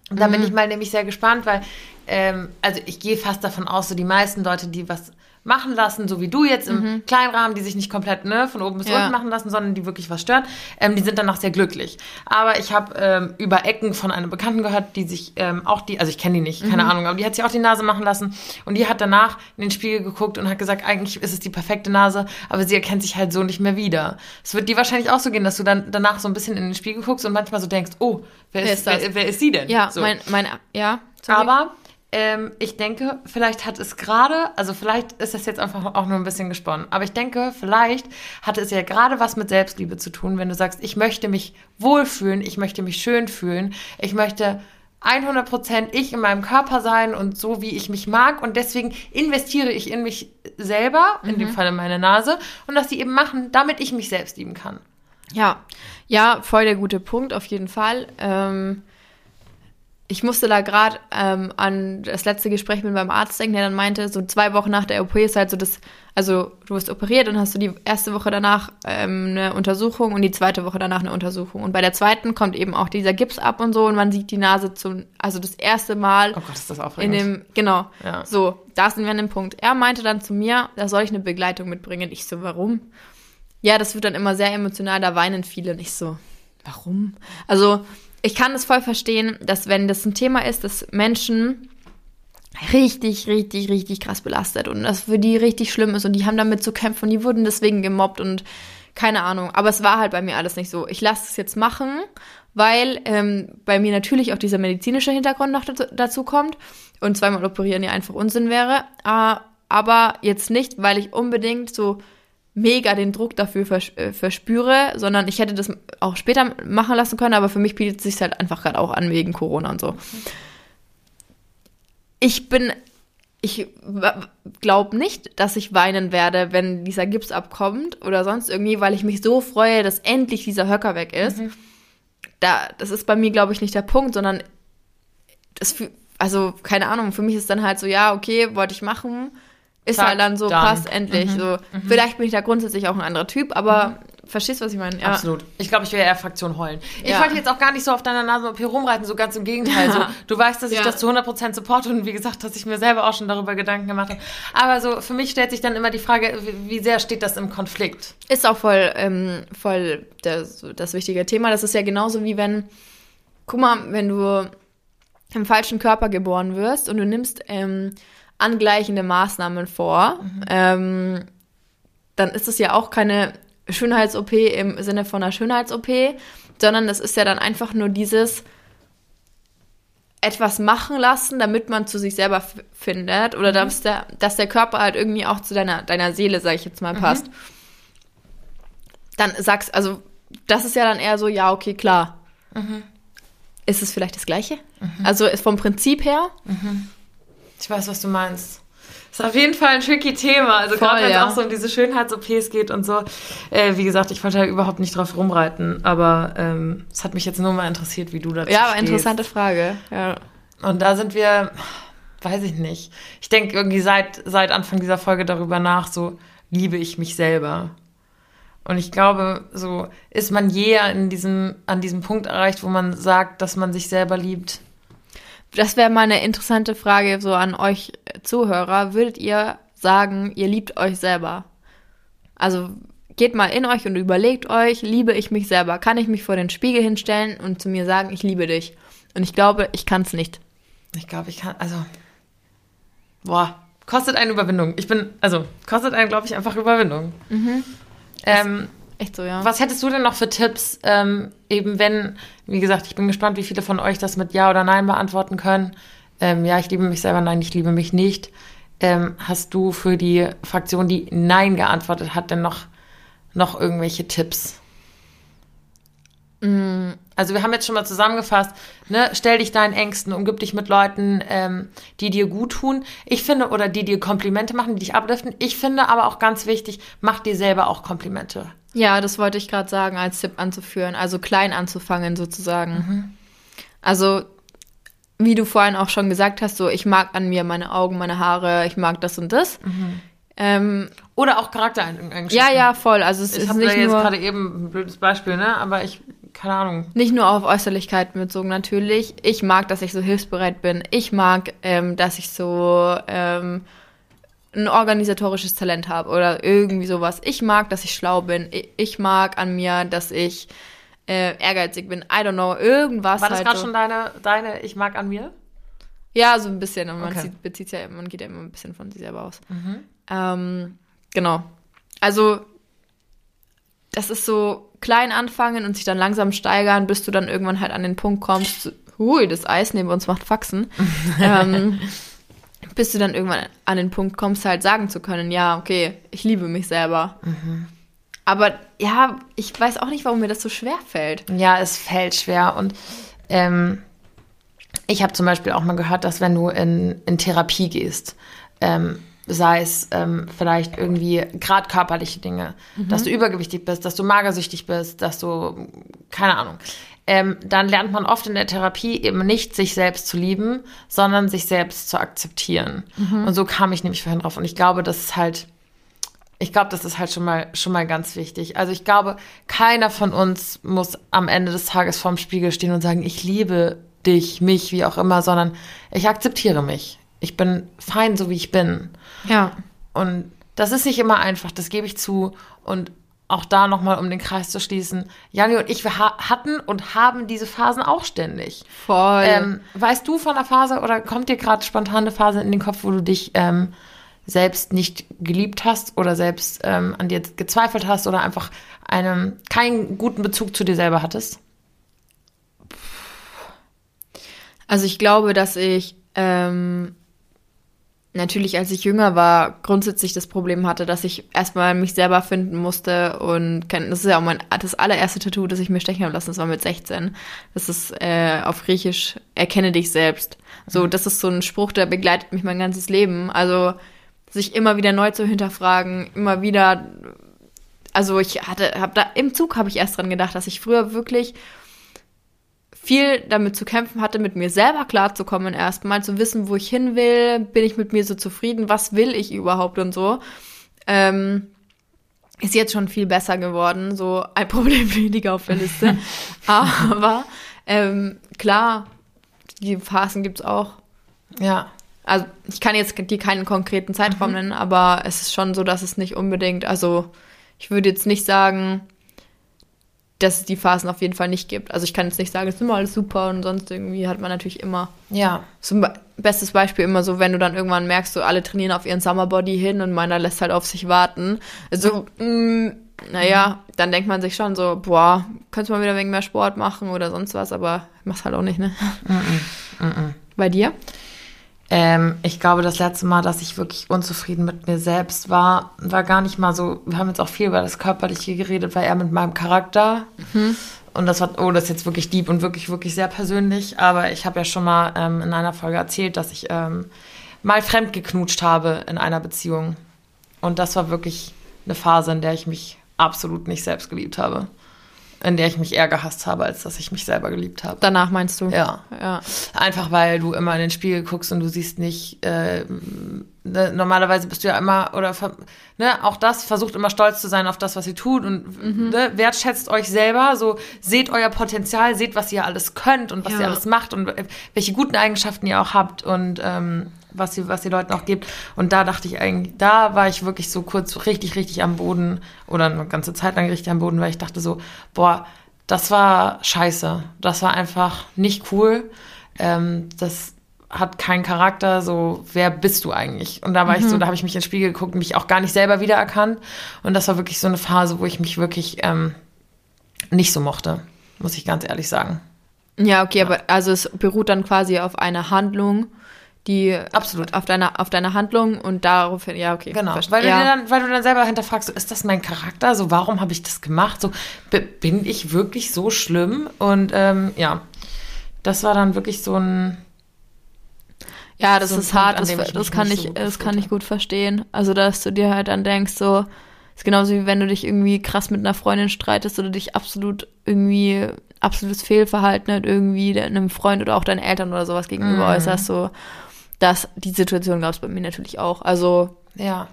Da bin mhm. ich mal nämlich sehr gespannt, weil, ähm, also ich gehe fast davon aus, so die meisten Leute, die was machen lassen, so wie du jetzt im mhm. kleinen Rahmen, die sich nicht komplett ne, von oben bis ja. unten machen lassen, sondern die wirklich was stören, ähm, die sind danach sehr glücklich. Aber ich habe ähm, über Ecken von einem Bekannten gehört, die sich ähm, auch die, also ich kenne die nicht, keine mhm. Ahnung, aber die hat sich auch die Nase machen lassen und die hat danach in den Spiegel geguckt und hat gesagt, eigentlich ist es die perfekte Nase, aber sie erkennt sich halt so nicht mehr wieder. Es wird dir wahrscheinlich auch so gehen, dass du dann danach so ein bisschen in den Spiegel guckst und manchmal so denkst, oh, wer, wer ist, ist wer, wer, ist sie denn? Ja, so. mein, mein, ja. Sorry. Aber ähm, ich denke, vielleicht hat es gerade, also vielleicht ist das jetzt einfach auch nur ein bisschen gesponnen, aber ich denke, vielleicht hatte es ja gerade was mit Selbstliebe zu tun, wenn du sagst, ich möchte mich wohlfühlen, ich möchte mich schön fühlen, ich möchte 100% ich in meinem Körper sein und so, wie ich mich mag. Und deswegen investiere ich in mich selber, in mhm. dem Fall in meine Nase, und dass die eben machen, damit ich mich selbst lieben kann. Ja, ja, voll der gute Punkt, auf jeden Fall. Ähm, ich musste da gerade ähm, an das letzte Gespräch mit meinem Arzt denken, der dann meinte, so zwei Wochen nach der OP ist halt so das, also du wirst operiert und hast du die erste Woche danach ähm, eine Untersuchung und die zweite Woche danach eine Untersuchung. Und bei der zweiten kommt eben auch dieser Gips ab und so und man sieht die Nase zum, also das erste Mal. Oh Gott, ist das aufregend. In dem, genau. Ja. So, da sind wir an dem Punkt. Er meinte dann zu mir, da soll ich eine Begleitung mitbringen. Ich so, warum? Ja, das wird dann immer sehr emotional, da weinen viele. Und ich so, warum? Also, ich kann es voll verstehen, dass wenn das ein Thema ist, das Menschen richtig, richtig, richtig krass belastet und das für die richtig schlimm ist und die haben damit zu kämpfen und die wurden deswegen gemobbt und keine Ahnung. Aber es war halt bei mir alles nicht so. Ich lasse es jetzt machen, weil ähm, bei mir natürlich auch dieser medizinische Hintergrund noch dazu, dazu kommt und zweimal operieren ja einfach Unsinn wäre. Äh, aber jetzt nicht, weil ich unbedingt so mega den Druck dafür vers äh, verspüre, sondern ich hätte das auch später machen lassen können, aber für mich bietet es sich halt einfach gerade auch an wegen Corona und so. Ich bin, ich glaube nicht, dass ich weinen werde, wenn dieser Gips abkommt oder sonst irgendwie, weil ich mich so freue, dass endlich dieser Höcker weg ist. Mhm. Da, das ist bei mir, glaube ich, nicht der Punkt, sondern das, also keine Ahnung, für mich ist dann halt so, ja, okay, wollte ich machen ist Zack, halt dann so, dann. passt endlich. Mhm. So. Mhm. Vielleicht bin ich da grundsätzlich auch ein anderer Typ, aber mhm. verstehst du, was ich meine? Ja. Absolut. Ich glaube, ich wäre eher Fraktion heulen. Ich ja. wollte jetzt auch gar nicht so auf deiner Nase hier rumreiten, so ganz im Gegenteil. So, du weißt, dass ich das zu 100% supporte und wie gesagt, dass ich mir selber auch schon darüber Gedanken gemacht habe. Aber so, für mich stellt sich dann immer die Frage, wie sehr steht das im Konflikt? Ist auch voll, ähm, voll das, das wichtige Thema. Das ist ja genauso wie wenn, guck mal, wenn du im falschen Körper geboren wirst und du nimmst ähm, angleichende Maßnahmen vor, mhm. ähm, dann ist es ja auch keine Schönheits-OP im Sinne von einer Schönheits-OP, sondern das ist ja dann einfach nur dieses etwas machen lassen, damit man zu sich selber findet oder mhm. dass, der, dass der Körper halt irgendwie auch zu deiner, deiner Seele, sag ich jetzt mal, passt. Mhm. Dann sagst, also das ist ja dann eher so, ja, okay, klar. Mhm. Ist es vielleicht das Gleiche? Mhm. Also ist vom Prinzip her. Ich weiß, was du meinst. Ist auf jeden Fall ein tricky Thema. Also gerade wenn es ja. auch so um diese Schönheits-OPs geht und so. Äh, wie gesagt, ich wollte da überhaupt nicht drauf rumreiten, aber ähm, es hat mich jetzt nur mal interessiert, wie du dazu Ja, aber interessante Frage. Ja. Und da sind wir, weiß ich nicht. Ich denke irgendwie seit, seit Anfang dieser Folge darüber nach, so liebe ich mich selber. Und ich glaube, so ist man je in diesem, an diesem Punkt erreicht, wo man sagt, dass man sich selber liebt das wäre mal eine interessante Frage so an euch Zuhörer. Würdet ihr sagen, ihr liebt euch selber? Also geht mal in euch und überlegt euch, liebe ich mich selber? Kann ich mich vor den Spiegel hinstellen und zu mir sagen, ich liebe dich? Und ich glaube, ich kann es nicht. Ich glaube, ich kann, also, boah, kostet eine Überwindung. Ich bin, also, kostet einen, glaube ich, einfach Überwindung. Mhm. Ähm, Echt so, ja. Was hättest du denn noch für Tipps, ähm, eben wenn, wie gesagt, ich bin gespannt, wie viele von euch das mit Ja oder Nein beantworten können. Ähm, ja, ich liebe mich selber, nein, ich liebe mich nicht. Ähm, hast du für die Fraktion, die Nein geantwortet hat, denn noch, noch irgendwelche Tipps? Mm, also wir haben jetzt schon mal zusammengefasst, ne, stell dich deinen Ängsten, umgib dich mit Leuten, ähm, die dir gut tun. Ich finde, oder die dir Komplimente machen, die dich abliften. Ich finde aber auch ganz wichtig, mach dir selber auch Komplimente. Ja, das wollte ich gerade sagen, als Tipp anzuführen. Also klein anzufangen sozusagen. Mhm. Also wie du vorhin auch schon gesagt hast, so ich mag an mir meine Augen, meine Haare, ich mag das und das. Mhm. Ähm, Oder auch Charaktereigenschaften. Ja, ja, voll. Also es ich ist nicht da jetzt gerade eben ein blödes Beispiel, ne? Aber ich keine Ahnung. Nicht nur auf Äußerlichkeiten bezogen natürlich. Ich mag, dass ich so hilfsbereit bin. Ich mag, ähm, dass ich so ähm, ein organisatorisches Talent habe oder irgendwie sowas. Ich mag, dass ich schlau bin. Ich mag an mir, dass ich äh, ehrgeizig bin. I don't know, irgendwas. War das halt gerade so. schon deine, deine Ich mag an mir? Ja, so ein bisschen. Man okay. bezieht ja, man geht ja immer ein bisschen von sich selber aus. Mhm. Ähm, genau. Also, das ist so klein anfangen und sich dann langsam steigern, bis du dann irgendwann halt an den Punkt kommst, hui, das Eis neben uns macht Faxen. ähm, bis du dann irgendwann an den Punkt kommst, halt sagen zu können, ja, okay, ich liebe mich selber. Mhm. Aber ja, ich weiß auch nicht, warum mir das so schwer fällt. Ja, es fällt schwer. Und ähm, ich habe zum Beispiel auch mal gehört, dass wenn du in, in Therapie gehst, ähm, sei es ähm, vielleicht irgendwie gerade körperliche Dinge, mhm. dass du übergewichtig bist, dass du magersüchtig bist, dass du, keine Ahnung, ähm, dann lernt man oft in der Therapie eben nicht, sich selbst zu lieben, sondern sich selbst zu akzeptieren. Mhm. Und so kam ich nämlich vorhin drauf. Und ich glaube, das ist halt ich glaube, das ist halt schon mal, schon mal ganz wichtig. Also ich glaube, keiner von uns muss am Ende des Tages vorm Spiegel stehen und sagen, ich liebe dich, mich, wie auch immer, sondern ich akzeptiere mich. Ich bin fein, so wie ich bin. Ja. Und das ist nicht immer einfach, das gebe ich zu. Und auch da nochmal, um den Kreis zu schließen, Janni und ich, wir ha hatten und haben diese Phasen auch ständig. Voll. Ähm, weißt du von der Phase oder kommt dir gerade spontane Phase in den Kopf, wo du dich ähm, selbst nicht geliebt hast oder selbst ähm, an dir gezweifelt hast oder einfach einen, keinen guten Bezug zu dir selber hattest? Also ich glaube, dass ich ähm, natürlich, als ich jünger war, grundsätzlich das Problem hatte, dass ich erstmal mich selber finden musste und das ist ja auch mein das allererste Tattoo, das ich mir stechen habe lassen, das war mit 16. Das ist äh, auf Griechisch erkenne dich selbst. So, mhm. das ist so ein Spruch, der begleitet mich mein ganzes Leben. Also sich immer wieder neu zu hinterfragen, immer wieder. Also ich hatte, habe da im Zug habe ich erst dran gedacht, dass ich früher wirklich viel damit zu kämpfen hatte, mit mir selber klarzukommen, erstmal zu wissen, wo ich hin will, bin ich mit mir so zufrieden, was will ich überhaupt und so. Ähm, ist jetzt schon viel besser geworden, so ein Problem weniger auf der Liste. Aber ähm, klar, die Phasen gibt es auch. Ja. Also ich kann jetzt dir keinen konkreten Zeitraum mhm. nennen, aber es ist schon so, dass es nicht unbedingt, also ich würde jetzt nicht sagen, dass es die Phasen auf jeden Fall nicht gibt. Also ich kann jetzt nicht sagen, es ist immer alles super und sonst irgendwie hat man natürlich immer. Ja. Zum Be bestes Beispiel immer so, wenn du dann irgendwann merkst, so alle trainieren auf ihren Summerbody hin und meiner lässt halt auf sich warten. Also, mh, mm, naja, dann denkt man sich schon so, boah, könntest du mal wieder wegen mehr Sport machen oder sonst was, aber mach's halt auch nicht, ne? -mm. Mm Bei dir? Ähm, ich glaube, das letzte Mal, dass ich wirklich unzufrieden mit mir selbst war, war gar nicht mal so. Wir haben jetzt auch viel über das Körperliche geredet, war eher mit meinem Charakter. Mhm. Und das war, oh, das ist jetzt wirklich deep und wirklich, wirklich sehr persönlich. Aber ich habe ja schon mal ähm, in einer Folge erzählt, dass ich ähm, mal fremd geknutscht habe in einer Beziehung. Und das war wirklich eine Phase, in der ich mich absolut nicht selbst geliebt habe in der ich mich eher gehasst habe, als dass ich mich selber geliebt habe. Danach meinst du? Ja. ja. Einfach weil du immer in den Spiegel guckst und du siehst nicht, äh, ne, normalerweise bist du ja immer, oder ne, auch das, versucht immer stolz zu sein auf das, was ihr tut und mhm. ne, wertschätzt euch selber, so seht euer Potenzial, seht, was ihr alles könnt und was ja. ihr alles macht und welche guten Eigenschaften ihr auch habt und ähm, was ihr, was ihr Leuten auch gibt. Und da dachte ich eigentlich, da war ich wirklich so kurz richtig, richtig am Boden oder eine ganze Zeit lang richtig am Boden, weil ich dachte so, boah, das war scheiße. Das war einfach nicht cool. Ähm, das hat keinen Charakter, so, wer bist du eigentlich? Und da war mhm. ich so, mhm. da habe ich mich ins Spiegel geguckt, mich auch gar nicht selber wiedererkannt. Und das war wirklich so eine Phase, wo ich mich wirklich ähm, nicht so mochte, muss ich ganz ehrlich sagen. Ja, okay, ja. aber also es beruht dann quasi auf einer Handlung, die absolut. auf deiner auf deiner Handlung und daraufhin ja okay genau weil du dann weil du dann selber hinterfragst so, ist das mein Charakter? So warum habe ich das gemacht? So bin ich wirklich so schlimm? Und ähm, ja das war dann wirklich so ein ja das so ist Punkt, hart das, das kann ich so das kann ich gut verstehen. Also dass du dir halt dann denkst so ist genauso wie wenn du dich irgendwie krass mit einer Freundin streitest oder dich absolut irgendwie absolutes Fehlverhalten halt irgendwie einem Freund oder auch deinen Eltern oder sowas gegenüber mm. äußerst so dass die Situation gab es bei mir natürlich auch. Also, ja.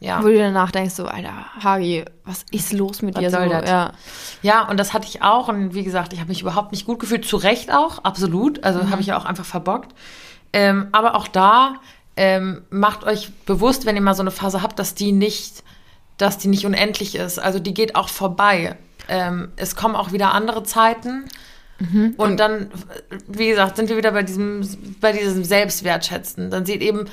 Ja. Wo du danach denkst, so, Alter, Hagi, was ist los mit was dir? Soll so, das? Ja. ja, und das hatte ich auch. Und wie gesagt, ich habe mich überhaupt nicht gut gefühlt. Zu Recht auch, absolut. Also mhm. habe ich ja auch einfach verbockt. Ähm, aber auch da ähm, macht euch bewusst, wenn ihr mal so eine Phase habt, dass die nicht, dass die nicht unendlich ist. Also die geht auch vorbei. Ähm, es kommen auch wieder andere Zeiten. Mhm. Und dann, wie gesagt, sind wir wieder bei diesem, bei diesem Selbstwertschätzen. Dann sieht eben,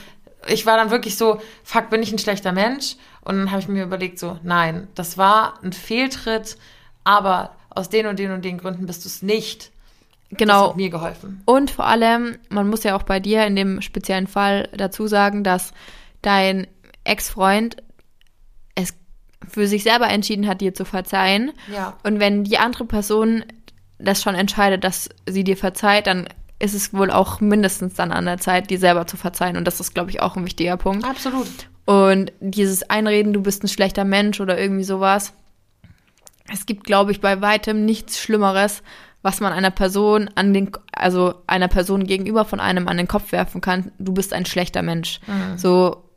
ich war dann wirklich so, fuck, bin ich ein schlechter Mensch? Und dann habe ich mir überlegt, so, nein, das war ein Fehltritt, aber aus den und den und den Gründen bist du es nicht. Genau. Das hat mir geholfen. Und vor allem, man muss ja auch bei dir in dem speziellen Fall dazu sagen, dass dein Ex-Freund es für sich selber entschieden hat, dir zu verzeihen. Ja. Und wenn die andere Person das schon entscheidet, dass sie dir verzeiht, dann ist es wohl auch mindestens dann an der Zeit, dir selber zu verzeihen. Und das ist, glaube ich, auch ein wichtiger Punkt. Absolut. Und dieses Einreden, du bist ein schlechter Mensch oder irgendwie sowas. Es gibt, glaube ich, bei weitem nichts Schlimmeres, was man einer Person an den, also einer Person gegenüber von einem an den Kopf werfen kann. Du bist ein schlechter Mensch. Mhm. So,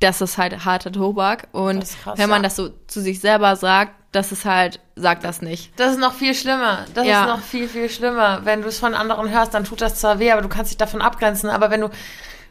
das ist halt harter Tobak. Und krass, wenn man ja. das so zu sich selber sagt, das ist halt, sag das nicht. Das ist noch viel schlimmer. Das ja. ist noch viel, viel schlimmer. Wenn du es von anderen hörst, dann tut das zwar weh, aber du kannst dich davon abgrenzen. Aber wenn du,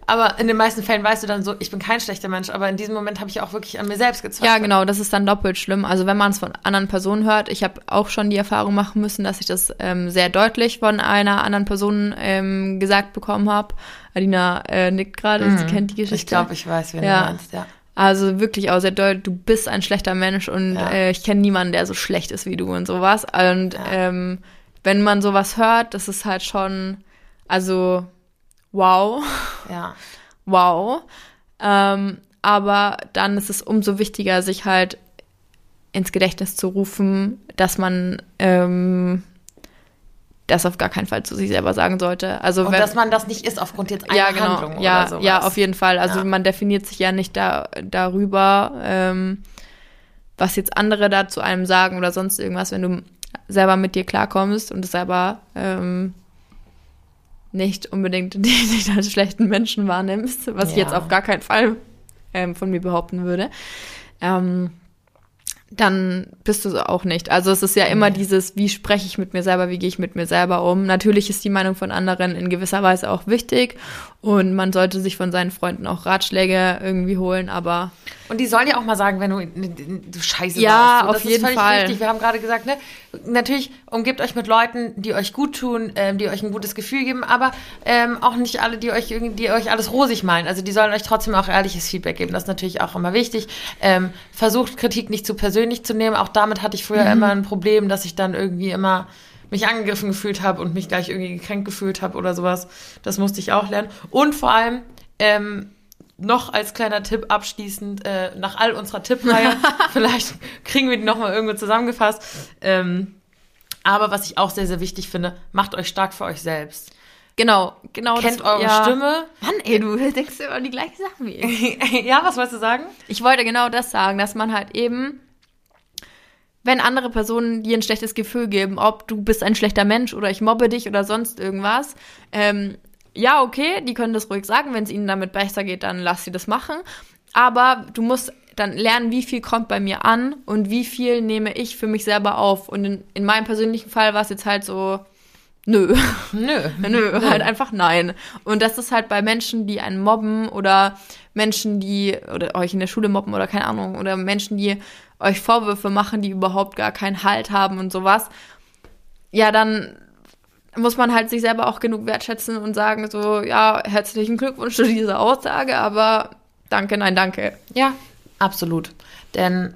aber in den meisten Fällen weißt du dann so, ich bin kein schlechter Mensch, aber in diesem Moment habe ich auch wirklich an mir selbst gezweifelt. Ja, genau, das ist dann doppelt schlimm. Also wenn man es von anderen Personen hört, ich habe auch schon die Erfahrung machen müssen, dass ich das ähm, sehr deutlich von einer anderen Person ähm, gesagt bekommen habe. Adina äh, nickt gerade, mhm. sie kennt die Geschichte. Ich glaube, ich weiß, wen ja. du meinst, ja. Also wirklich auch sehr deutlich, du bist ein schlechter Mensch und ja. äh, ich kenne niemanden, der so schlecht ist wie du und sowas. Und ja. ähm, wenn man sowas hört, das ist halt schon, also wow. Ja. Wow. Ähm, aber dann ist es umso wichtiger, sich halt ins Gedächtnis zu rufen, dass man ähm, das auf gar keinen Fall zu sich selber sagen sollte. Also und wenn, dass man das nicht ist aufgrund jetzt einer ja, genau, Handlung ja, oder sowas. Ja, auf jeden Fall. Also ja. man definiert sich ja nicht da, darüber, ähm, was jetzt andere da zu einem sagen oder sonst irgendwas, wenn du selber mit dir klarkommst und es selber ähm, nicht unbedingt dich als schlechten Menschen wahrnimmst, was ja. ich jetzt auf gar keinen Fall ähm, von mir behaupten würde. Ähm, dann bist du auch nicht. Also es ist ja immer dieses, wie spreche ich mit mir selber, wie gehe ich mit mir selber um. Natürlich ist die Meinung von anderen in gewisser Weise auch wichtig und man sollte sich von seinen Freunden auch Ratschläge irgendwie holen, aber und die sollen ja auch mal sagen, wenn du, du Scheiße ja, warst. Ja, auf jeden Fall. Wichtig. Wir haben gerade gesagt, ne, natürlich umgebt euch mit Leuten, die euch gut tun, ähm, die euch ein gutes Gefühl geben, aber ähm, auch nicht alle, die euch die euch alles rosig meinen. Also die sollen euch trotzdem auch ehrliches Feedback geben. Das ist natürlich auch immer wichtig. Ähm, versucht Kritik nicht zu persönlich zu nehmen. Auch damit hatte ich früher mhm. immer ein Problem, dass ich dann irgendwie immer mich angegriffen gefühlt habe und mich gleich irgendwie gekränkt gefühlt habe oder sowas. Das musste ich auch lernen. Und vor allem ähm, noch als kleiner Tipp abschließend, äh, nach all unserer Tippreihe, vielleicht kriegen wir die nochmal irgendwo zusammengefasst. Ähm, aber was ich auch sehr, sehr wichtig finde, macht euch stark für euch selbst. Genau, genau. Kennt das, eure ja. Stimme. Mann, ey, du denkst immer die gleichen Sachen wie ich. ja, was wolltest du sagen? Ich wollte genau das sagen, dass man halt eben, wenn andere Personen dir ein schlechtes Gefühl geben, ob du bist ein schlechter Mensch oder ich mobbe dich oder sonst irgendwas, ähm, ja, okay, die können das ruhig sagen. Wenn es ihnen damit besser geht, dann lass sie das machen. Aber du musst dann lernen, wie viel kommt bei mir an und wie viel nehme ich für mich selber auf. Und in, in meinem persönlichen Fall war es jetzt halt so, nö. Nö. nö, halt einfach nein. Und das ist halt bei Menschen, die einen mobben oder Menschen, die oder euch in der Schule mobben oder keine Ahnung, oder Menschen, die euch Vorwürfe machen, die überhaupt gar keinen Halt haben und sowas. Ja, dann muss man halt sich selber auch genug wertschätzen und sagen so, ja, herzlichen Glückwunsch zu dieser Aussage, aber danke, nein, danke. Ja, absolut. Denn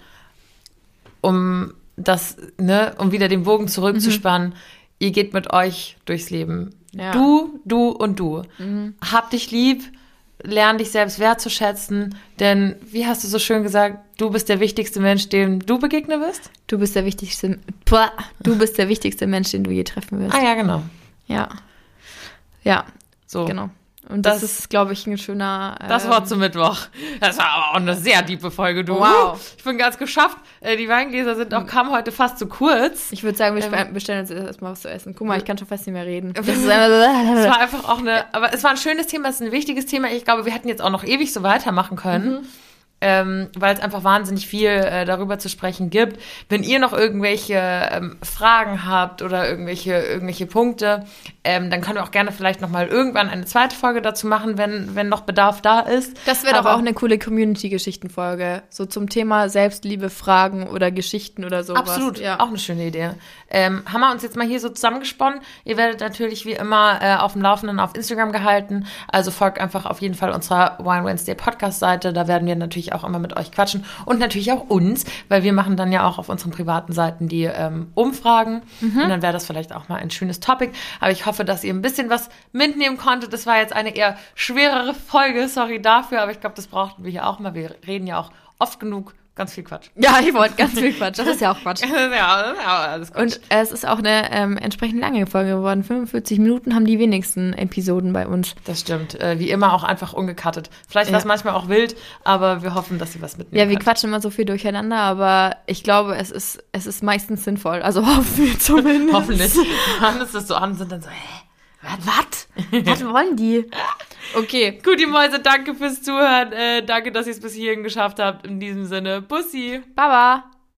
um das, ne, um wieder den Bogen zurückzuspannen, mhm. ihr geht mit euch durchs Leben. Ja. Du, du und du. Mhm. Hab dich lieb, lern dich selbst wertzuschätzen, denn wie hast du so schön gesagt, du bist der wichtigste Mensch, dem du begegnen wirst? Du bist der wichtigste, du bist der wichtigste Mensch, den du je treffen wirst. Ah ja, genau. Ja. Ja. So. Genau. Und das, das ist, glaube ich, ein schöner. Ähm, das Wort zum Mittwoch. Das war aber auch eine sehr diepe Folge, du. Wow. Ich bin ganz geschafft. Äh, die Weingläser sind auch, kamen heute fast zu kurz. Ich würde sagen, wir ähm, bestellen uns erstmal was zu essen. Guck mal, ich kann schon fast nicht mehr reden. Das es war einfach auch eine, aber es war ein schönes Thema, es ist ein wichtiges Thema. Ich glaube, wir hätten jetzt auch noch ewig so weitermachen können. Mhm ähm, weil es einfach wahnsinnig viel äh, darüber zu sprechen gibt. Wenn ihr noch irgendwelche ähm, Fragen habt oder irgendwelche, irgendwelche Punkte, ähm, dann können wir auch gerne vielleicht nochmal irgendwann eine zweite Folge dazu machen, wenn, wenn noch Bedarf da ist. Das wäre doch auch eine coole Community-Geschichtenfolge. So zum Thema Selbstliebe, Fragen oder Geschichten oder sowas. Absolut, ja. auch eine schöne Idee. Ähm, haben wir uns jetzt mal hier so zusammengesponnen. Ihr werdet natürlich wie immer äh, auf dem Laufenden auf Instagram gehalten. Also folgt einfach auf jeden Fall unserer Wine Wednesday Podcast-Seite. Da werden wir natürlich auch immer mit euch quatschen. Und natürlich auch uns, weil wir machen dann ja auch auf unseren privaten Seiten die ähm, Umfragen. Mhm. Und dann wäre das vielleicht auch mal ein schönes Topic. Aber ich hoffe, dass ihr ein bisschen was mitnehmen konntet. Das war jetzt eine eher schwerere Folge, sorry dafür, aber ich glaube, das brauchten wir hier auch mal. Wir reden ja auch oft genug ganz viel Quatsch. Ja, ich wollte ganz viel Quatsch. Das ist ja auch Quatsch. ja, ja alles Quatsch. Und es ist auch eine ähm, entsprechend lange Folge geworden. 45 Minuten haben die wenigsten Episoden bei uns. Das stimmt. Äh, wie immer auch einfach ungekattet. Vielleicht ja. war es manchmal auch wild, aber wir hoffen, dass sie was mitnehmen. Ja, wir kann. quatschen immer so viel durcheinander, aber ich glaube, es ist, es ist meistens sinnvoll. Also hoffen wir zumindest. Hoffentlich. Dann ist es so an und sind dann so, hä? Was? Was wollen die? Okay. Gut, die Mäuse, danke fürs Zuhören. Äh, danke, dass ihr es bis hierhin geschafft habt. In diesem Sinne, Bussi. Baba.